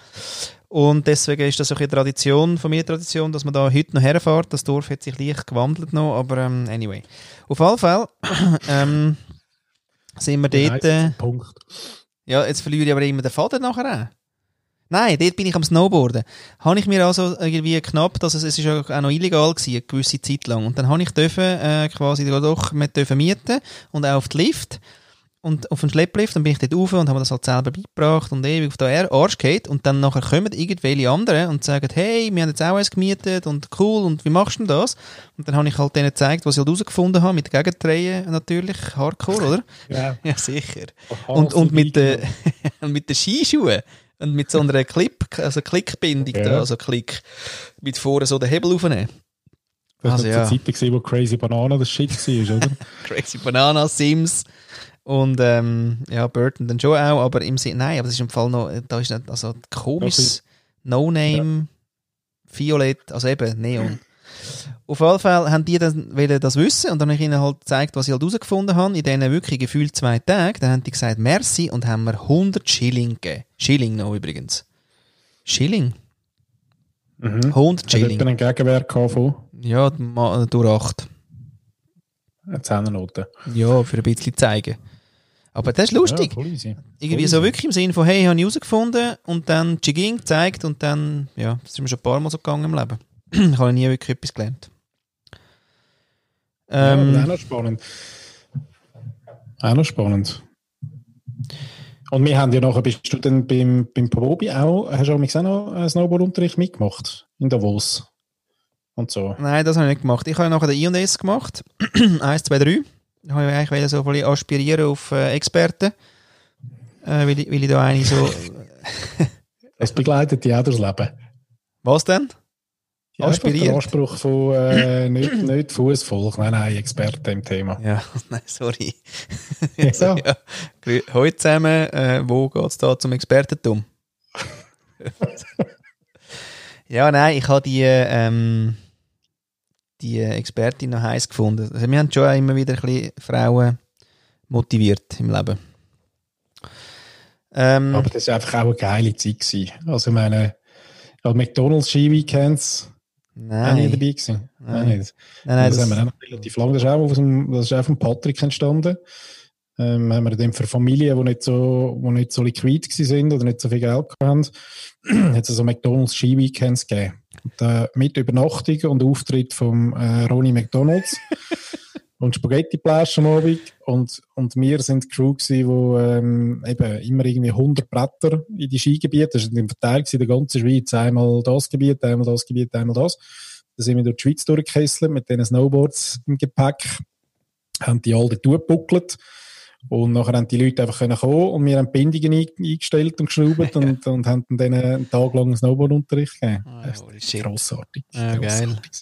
Und deswegen ist das so eine Tradition, Familientradition, dass man da heute noch herfährt. Das Dorf hat sich leicht gewandelt noch, aber ähm, anyway. Auf jeden Fall (coughs) ähm, sind wir dort... Äh, Punkt. ja, jetzt verliere ich aber immer den Faden nachher auch. Nein, dort bin ich am Snowboarden. Habe ich mir also irgendwie knapp, dass es, es ist ja auch noch illegal gewesen, eine gewisse Zeit lang. Und dann habe ich dürfen, äh, quasi doch mit dürfen mieten und auch auf die Lift. und auf den Schlepplift, dann bin ich dort rauf und habe das halt selber beigebracht und ewig auf den Arsch geht und dann nachher kommen irgendwelche anderen und sagen, hey, wir haben jetzt auch eins gemietet und cool und wie machst du denn das? Und dann habe ich halt denen gezeigt, was ich halt herausgefunden habe, mit Gegendrehen natürlich, Hardcore, oder? Ja. (laughs) Ja, sicher. Und, (laughs) und mit, den mit den Skischuhen und mit so einer Clip, also Klickbindung Ja. da, also Klick, mit vorne so den Hebel aufnehmen. Das Also, war ja. zur Zeit, wo Crazy Banana das Shit war, oder? (laughs) Crazy Banana, Sims und ähm, ja, Burton dann schon auch, aber im Sinne, nein, aber das ist im Fall noch, da ist nicht, also komisches No-Name, Violett, also eben Neon. (clears throat) Auf jeden Fall haben die dann das wissen und dann habe ich ihnen halt gezeigt, was ich halt herausgefunden habe. In diesen wirklich gefühlt zwei Tagen, dann haben die gesagt, merci und haben mir 100 Schilling gegeben. Schilling noch übrigens. Schilling? Mhm. 100 Hat Schilling. jemand einen Gegenwert von Ja, durch 8. einer Zehnernote? Ja, für ein bisschen zeigen. Aber das ist lustig. Ja, voll. Irgendwie Voll so wirklich im Sinne von, hey, habe ich herausgefunden und dann Jigging gezeigt und dann, ja, das ist mir schon ein paar Mal so gegangen im Leben. (clears throat) ich habe nie wirklich etwas gelernt. Ja, aber auch Ähm, noch spannend. Auch noch spannend. Und wir haben ja nachher, bist du dann beim, beim Probi auch, hast du auch auch noch einen Snowboardunterricht mitgemacht? In Davos? Und so. nein, das habe ich nicht gemacht. Ich habe nachher den I&S gemacht. 1, 2, 3. Da habe ich eigentlich so ein bisschen aspirieren auf äh, Experten. Äh, weil, ich, weil ich da eine so... Das begleitet dich auch durchs Leben. Was denn? Ja, Aspiriert? Anspruch von äh, (clears throat) nicht, nicht Fußvolk, nein, nein, Experte im Thema. Ja, (laughs) nein, sorry. (laughs) Ja. Ja. Hallo zusammen, äh, wo geht es da zum Expertentum? (laughs) ja, nein, ich habe die, ähm, die Expertin noch heiß gefunden. Also, wir haben schon immer wieder ein bisschen Frauen motiviert im Leben. Ähm, Aber das war einfach auch eine geile Zeit. Gewesen. Also, ich meine, an McDonalds Ski-Weekends auch nie nein, dabei gewesen. Nein. Auch nicht. nein, nein, das, das, haben wir auch relativ lange. Das ist auch, dem, das ist auch von Patrick entstanden. Ähm, haben wir dann für Familien, die nicht so, die nicht so liquid sind oder nicht so viel Geld haben, hat es so McDonalds Ski-Weekends gegeben. Und, äh, mit Übernachtung und Auftritt vom äh, Ronnie McDonalds und Spaghetti-Flash am Abend. Und, und wir sind die Crew gewesen, die ähm, eben immer irgendwie 100 Bretter in die Skigebiete, das war verteilt in der ganzen Schweiz, einmal das Gebiet, einmal das Gebiet, einmal das. Da sind wir durch die Schweiz durchgekesselt mit diesen Snowboards im Gepäck, haben die alle durchgebuckelt. Und nachher haben die Leute einfach können kommen und wir haben Bindungen ein- eingestellt und geschraubt (laughs) und, und haben dann denen einen Tag lang Snowboardunterricht gegeben. Ah, Das ist grossartig. Ah, geil. grossartig.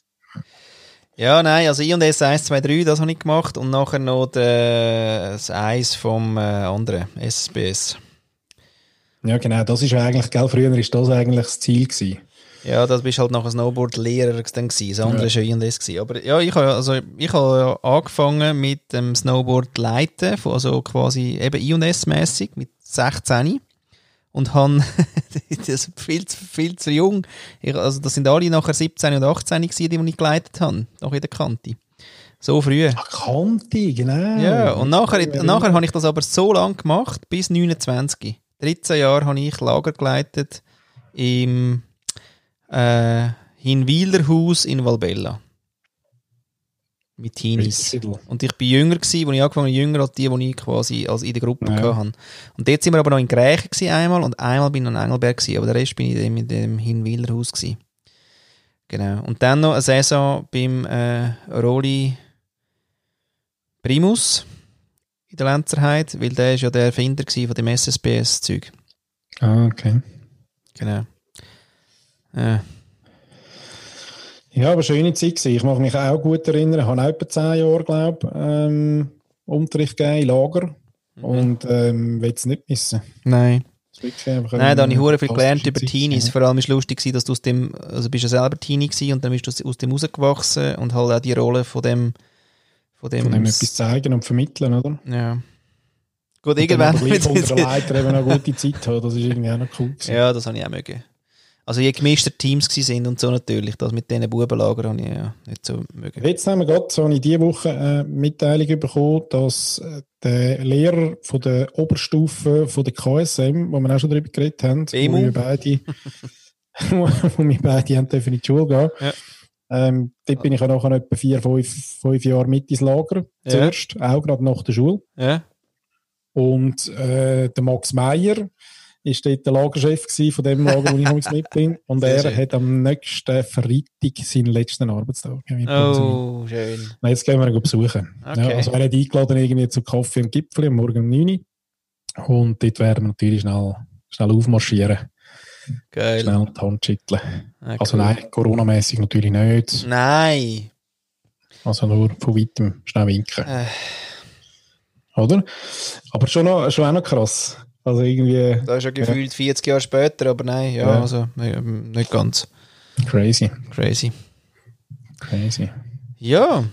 Ja, nein, also I&S 1, 2, 3, das habe ich gemacht und nachher noch das Eis vom äh, anderen, SBS. Ja, genau, das ist eigentlich, gell, früher ist das eigentlich das Ziel gewesen. Ja, das bist halt nachher Snowboard-Lehrer dann gewesen. Das andere Ja. war ja I&S gewesen. Aber ja, ich habe also, ich habe ja angefangen mit dem Snowboard-Leiten, also quasi eben I&S-mässig, mit 16 und habe, (laughs) das ist viel zu, viel zu jung, ich, also das sind alle nachher 17 und 18 gewesen, die, ich geleitet habe, noch in der Kante. So früh. Ach, Kanti, genau. Ja, und nachher, nachher habe ich das aber so lange gemacht, bis 29. 13 Jahre habe ich Lager geleitet im äh, Hinwilerhaus in Valbella. Mit Teenies. Und ich bin jünger gewesen, als ich angefangen habe, jünger als die, die ich quasi als in der Gruppe Ja. hatte. Und dort sind wir aber noch in Grächen gewesen einmal und einmal bin ich noch in Engelberg gewesen, aber der Rest bin ich in dem, in dem Hinwilerhaus gewesen. Genau. Und dann noch eine Saison beim äh, Roli Primus in der Lenzerheide, weil der ist ja der Erfinder von dem SSBS-Zeug. Ah, okay. Genau. Äh, Ja, aber schöne Zeit gewesen. Ich mag mich auch gut erinnern. Ich habe auch etwa zehn Jahre, glaube ähm, Unterricht gegeben in Lager. Mhm. Und ähm, will es nicht missen. nein. Nein, da habe ich hure viel gelernt über Zeit, Teenies. ja. Vor allem ist lustig gewesen, dass du aus dem, also bist ja selber Teenie gewesen und dann bist du aus- dem rausgewachsen und halt auch die Rolle von dem, von dem, Von dem etwas zeigen und vermitteln, oder? ja. Gut, Und dann aber irgendwann. gleich (laughs) unter der (laughs) Leiter eben eine gute Zeit haben. Das ist irgendwie auch noch cool gewesen. ja, das habe ich auch mögen. Also je gemischter Teams sind und so natürlich, das mit diesen Bubenlagern habe ich ja nicht so mögen. Jetzt haben wir gerade so eine diese Woche äh, Mitteilung bekommen, dass äh, der Lehrer von der Oberstufe von der KSM, wo wir auch schon darüber geredet haben, BMU. wo wir beide, (laughs) wo wir beide haben dürfen in die Schule gehen. Ja. Ähm, dort bin ich ja nachher etwa vier, fünf, fünf Jahre mit ins Lager. Ja. Zuerst, auch gerade nach der Schule. Ja, Und äh, der Max Meyer ist dort der Lagerchef von dem Lager, wo ich damals mit bin. (laughs) Und Sehr er schön. hat am nächsten Freitag seinen letzten Arbeitstag. Oh, schön. Na, Jetzt gehen wir ihn besuchen. Okay. Ja, also er hat eingeladen irgendwie zu Kaffee im Gipfel am Morgen um 9 Uhr. Und dort werden wir natürlich schnell, schnell aufmarschieren, Geil. schnell die Hand schütteln. Ah, Also cool. nein, Corona-mäßig natürlich nicht. Nein. Also nur von weitem schnell winken. Äh. Oder? Aber schon, noch, schon auch noch krass. Also irgendwie Das ist ja gefühlt 40 Jahre später, aber nein, ja, Ja. also nicht ganz crazy. crazy. Crazy. Ja.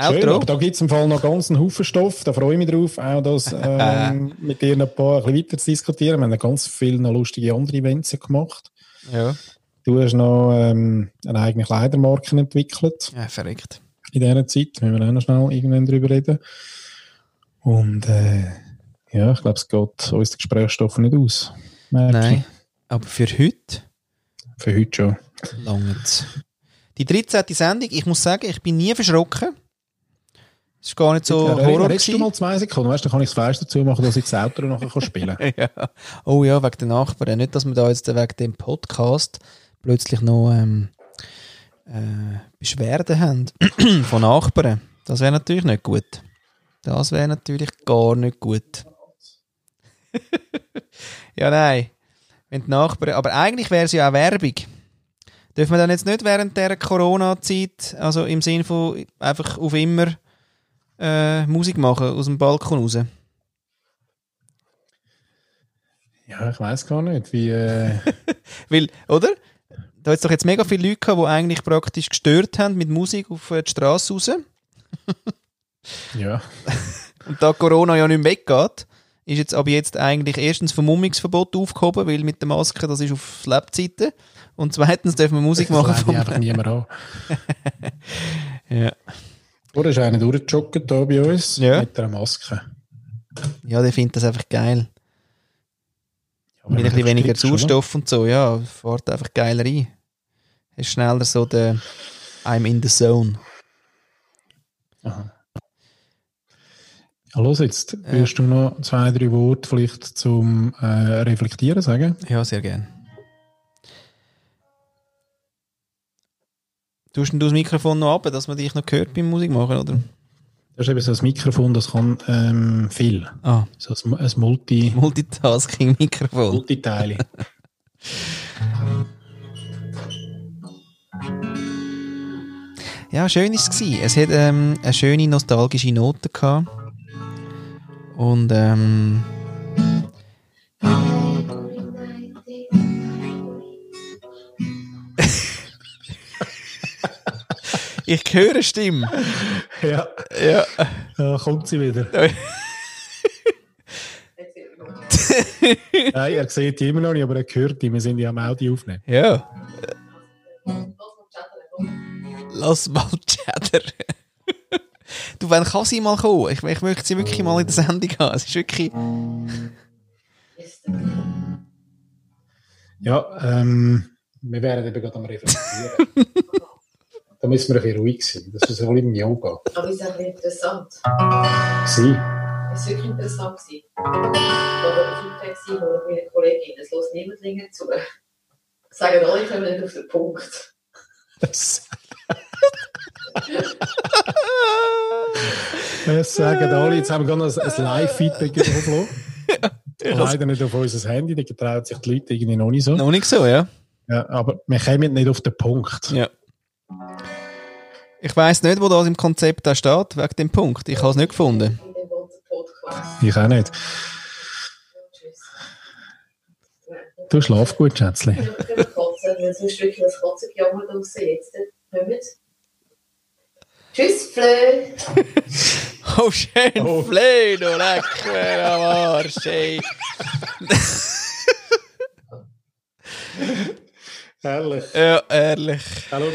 Schön, Outro. aber da gibt es im Fall noch ganz einen Haufen Stoff. Da freue ich mich drauf, auch das (laughs) ähm, mit dir ein paar ein bisschen weiter zu diskutieren. Wir haben ganz viele noch lustige andere Events gemacht. Ja. Du hast noch ähm, eine eigene Kleidermarke entwickelt ja, verrückt. in dieser Zeit. Müssen wir auch noch schnell irgendwann drüber reden. Und äh, ja, ich glaube, es geht uns der Gesprächsstoff nicht aus. Merke Nein. Aber für heute. Für heute schon. langt Die 13. Sendung, ich muss sagen, ich bin nie verschrocken. Es ist gar nicht so ja, Horror. Redest du mal zwei Sekunden? Weißt du, dann kann ich das Fleisch dazu machen, dass ich das Auto nachher spielen kann. (laughs) ja. Oh ja, wegen den Nachbarn. Nicht, dass wir da jetzt wegen dem Podcast plötzlich noch ähm, äh, Beschwerden haben (clears throat) von Nachbarn. Das wäre natürlich nicht gut. Das wäre natürlich gar nicht gut. (laughs) ja, nein. Wenn die Nachbarn, aber eigentlich wäre es ja auch Werbung. Dürfen wir dann jetzt nicht während der Corona-Zeit, also im Sinne von einfach auf immer äh, Musik machen aus dem Balkon raus? Ja, ich weiß gar nicht, wie. Äh, (laughs) Weil, oder? Da hat es doch jetzt mega viele Leute gehabt, die eigentlich praktisch gestört haben mit Musik auf äh, die Straße raus. ja. (laughs) Und da Corona ja nicht mehr weggeht, ist jetzt aber jetzt eigentlich erstens Vermummungsverbot aufgehoben, weil mit der Maske, das ist auf Lebzeiten. Und zweitens dürfen wir Musik machen Das vom... leidet einfach niemand an. (laughs) Ja. Oder ist einer durchgejoggt hier bei uns Ja. mit einer Maske. ja, der findet das einfach geil. Aber Mit ein bisschen weniger oder? Sauerstoff und so, ja, fährt einfach geiler rein. Ist schneller so der I'm in the zone. Aha. Los jetzt. Willst du noch zwei, drei Worte vielleicht zum äh, Reflektieren sagen? Ja, sehr gern. Tust du das Mikrofon noch ab, dass man dich noch hört beim Musik machen, oder? Das ist eben so ein Mikrofon, das kann ähm, viel. Ah, So ein, ein Multi, (laughs) Multitasking-Mikrofon. Multiteile. Ja, schön war es. Es hat ähm, eine schöne nostalgische Note gehabt. Und ähm, ich höre eine Stimme. ja, Ja. da kommt sie wieder. (laughs) Nein, er sieht die immer noch nicht, aber er hört die. Wir sind ja am Audio aufnehmen. Ja. Lass mal chatter. Du, wann kann sie mal kommen? Ich, ich möchte sie wirklich mal in der Sendung haben. Es ist wirklich... Ja, ähm, wir wären eben gerade am Reflektieren. (laughs) da müssen wir ein bisschen ruhig sein. Das ist wie im Yoga. Aber es ist auch interessant. Sie. Es war wirklich interessant. gewesen. Oder ein Feedback gewesen von meiner Kollegin. Es lässt niemand länger zu. Sagen alle, kommen nicht auf den Punkt. Das, das sagen alle. Jetzt haben wir gerade noch ein, ein Live-Feedback bekommen. (laughs) Leider nicht auf unser Handy, da getrauen sich die Leute irgendwie noch nicht so. Noch nicht so, ja? Ja, aber wir kommen nicht auf den Punkt. Ja. Ich weiss nicht, wo das im Konzept da steht, wegen dem Punkt. Ich habe es nicht gefunden. Ich auch nicht. Tschüss. Du schlaf gut, Schätzli. Wir können wir kotzen, weil sonst wirklich das Katzengejammer draussen jetzt. Kommt. Tschüss, Flö. Oh, schön, Oh. Flöh, du lecker am Arsch, ey. Herrlich. Ja, ehrlich. Ja, schau,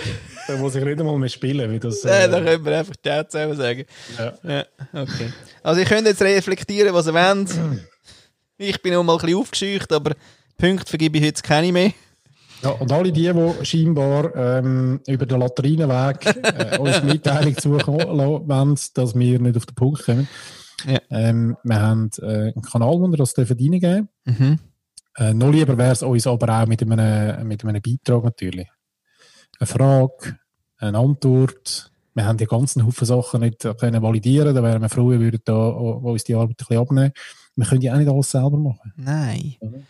da muss ich nicht einmal mehr spielen, wie das. Äh, Äh, da können wir einfach Chat zusammen sagen. ja. Ja, okay. Also, ihr könnt jetzt reflektieren, was ihr wollt. Ich bin noch mal ein bisschen aufgescheucht, aber Punkte vergebe ich jetzt keine mehr. Ja, und alle die, die scheinbar ähm, über den Latrinenweg äh, (laughs) uns Mitteilung zukommen lassen wollen, dass wir nicht auf den Punkt kommen, Ja. Ähm, wir haben äh, einen Kanal, wo wir das dürfen reingeben Mhm. äh, Noch lieber wäre es uns aber auch mit einem, mit einem Beitrag natürlich. Eine Frage, eine Antwort. Wir haben die ganzen Haufen Sachen nicht können validieren Da wären wir froh, wir würden da auch- uns die Arbeit ein bisschen abnehmen. Wir können ja auch nicht alles selber machen. Nein. Mhm.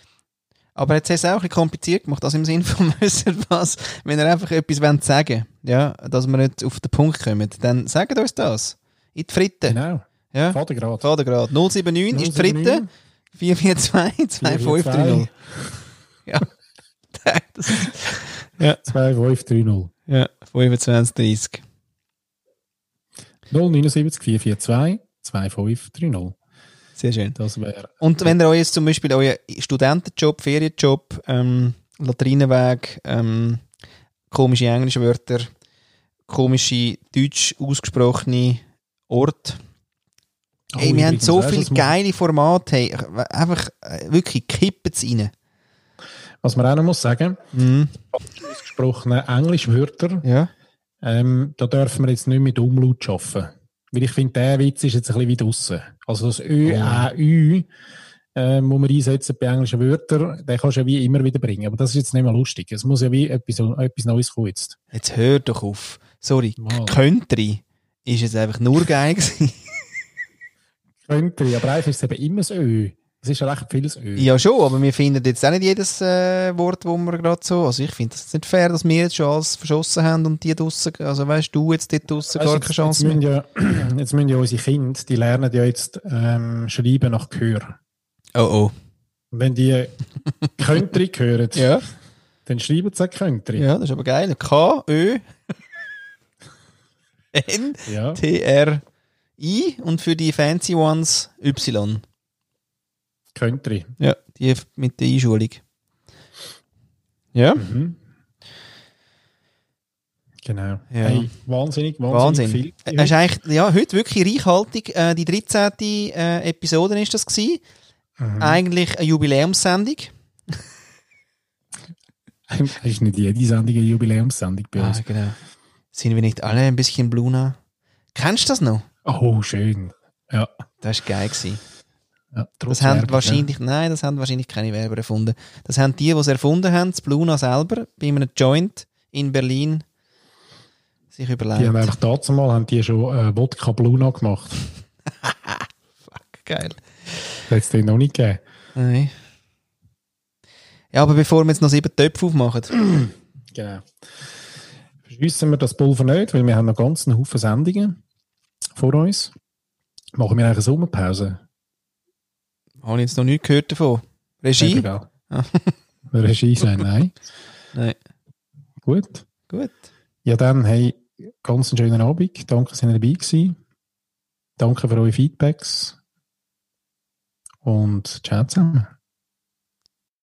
Aber jetzt du es auch ein bisschen kompliziert gemacht, also im Sinne von (laughs) wissen was, wenn ihr einfach etwas wollt sagen ja, dass wir nicht auf den Punkt kommen, dann sagt uns das. In die Fritte. Genau. Ja, Vatergrad. Vatergrad. 079 ist die Fritte. 442 2530. (laughs) Ja. Das ist- 2530. ja, 2530. 079 442 2530. Sehr schön. Das wäre. Und wenn ihr euch jetzt zum Beispiel euren Studentenjob, Ferienjob, ähm, Latrinenweg, ähm, komische englische Wörter, komische deutsch ausgesprochene Ort. Oh, Hey, wir haben so viele geile Formate. Hey, einfach äh, wirklich kippen es rein. Was man auch noch muss sagen, Mhm. ausgesprochene Englischwörter, Ja. ähm, da dürfen wir jetzt nicht mit Umlaut arbeiten. Weil ich finde, der Witz ist jetzt ein bisschen wie draussen. Also das Ö, Oh. Ä, Ü, ähm, wo wir einsetzen bei englischen Wörtern, den kannst du ja wie immer wieder bringen. Aber das ist jetzt nicht mehr lustig. Es muss ja wie etwas, etwas Neues kommen jetzt. Jetzt hör doch auf. Sorry, Mal. Country ist jetzt einfach nur geil gewesen. Könnte, aber eigentlich ist es eben immer das Ö. Es ist ja recht vieles Ö. ja schon, aber wir finden jetzt auch nicht jedes äh, Wort, wo wir gerade so... Also ich finde es nicht fair, dass wir jetzt schon alles verschossen haben und die draussen... Also weißt du, jetzt dort draussen Weißt gar keine Chance jetzt, mehr. müssen ja, (clears throat) jetzt müssen ja unsere Kinder, die lernen ja jetzt ähm, schreiben nach Gehör. Oh oh. Und wenn die (laughs) Country hören, Ja. dann schreiben sie auch Country. Ja, das ist aber geil. K, Ö, N, Ja. T, R, I und für die fancy ones Y. Country. Ja, die mit der Einschulung. Ja, Mhm. Genau. Ja. Hey, wahnsinnig, wahnsinnig Wahnsinn. viel. Es ist eigentlich, ja, heute wirklich reichhaltig. Äh, die 13. Äh, Episode ist das gewesen. Mhm. Eigentlich eine Jubiläumssendung. Ist nicht jede Sendung eine Jubiläumssendung bei uns. Ah, genau. Sind wir nicht alle ein bisschen Bluna? Kennst du das noch? Oh, schön. Ja. Das war geil. Gewesen. Ja Das haben Werbung, wahrscheinlich, nein, das haben wahrscheinlich keine Werber erfunden. Das haben die, die es erfunden haben, das Bluna selber, bei einem Joint in Berlin, sich Ja. überlegt. Die haben einfach dazu mal haben die schon äh, Wodka Bluna gemacht. (laughs) Geil. Das hat es den noch nicht gegeben. Nein. Ja, aber bevor wir jetzt noch sieben Töpfe aufmachen. (clears throat) Genau. Verschliessen wir das Pulver nicht, weil wir haben noch ganz einen Haufen Sendungen vor uns. Machen wir eine Sommerpause. Habe ich jetzt noch nichts gehört davon. Regie? Egal. Ah. (laughs) Regie sein, nein. Nein. Gut. Gut. Ja, dann, hey, ganz einen schönen Abend. Danke, dass ihr dabei gewesen. Danke für eure Feedbacks. Und ciao zusammen.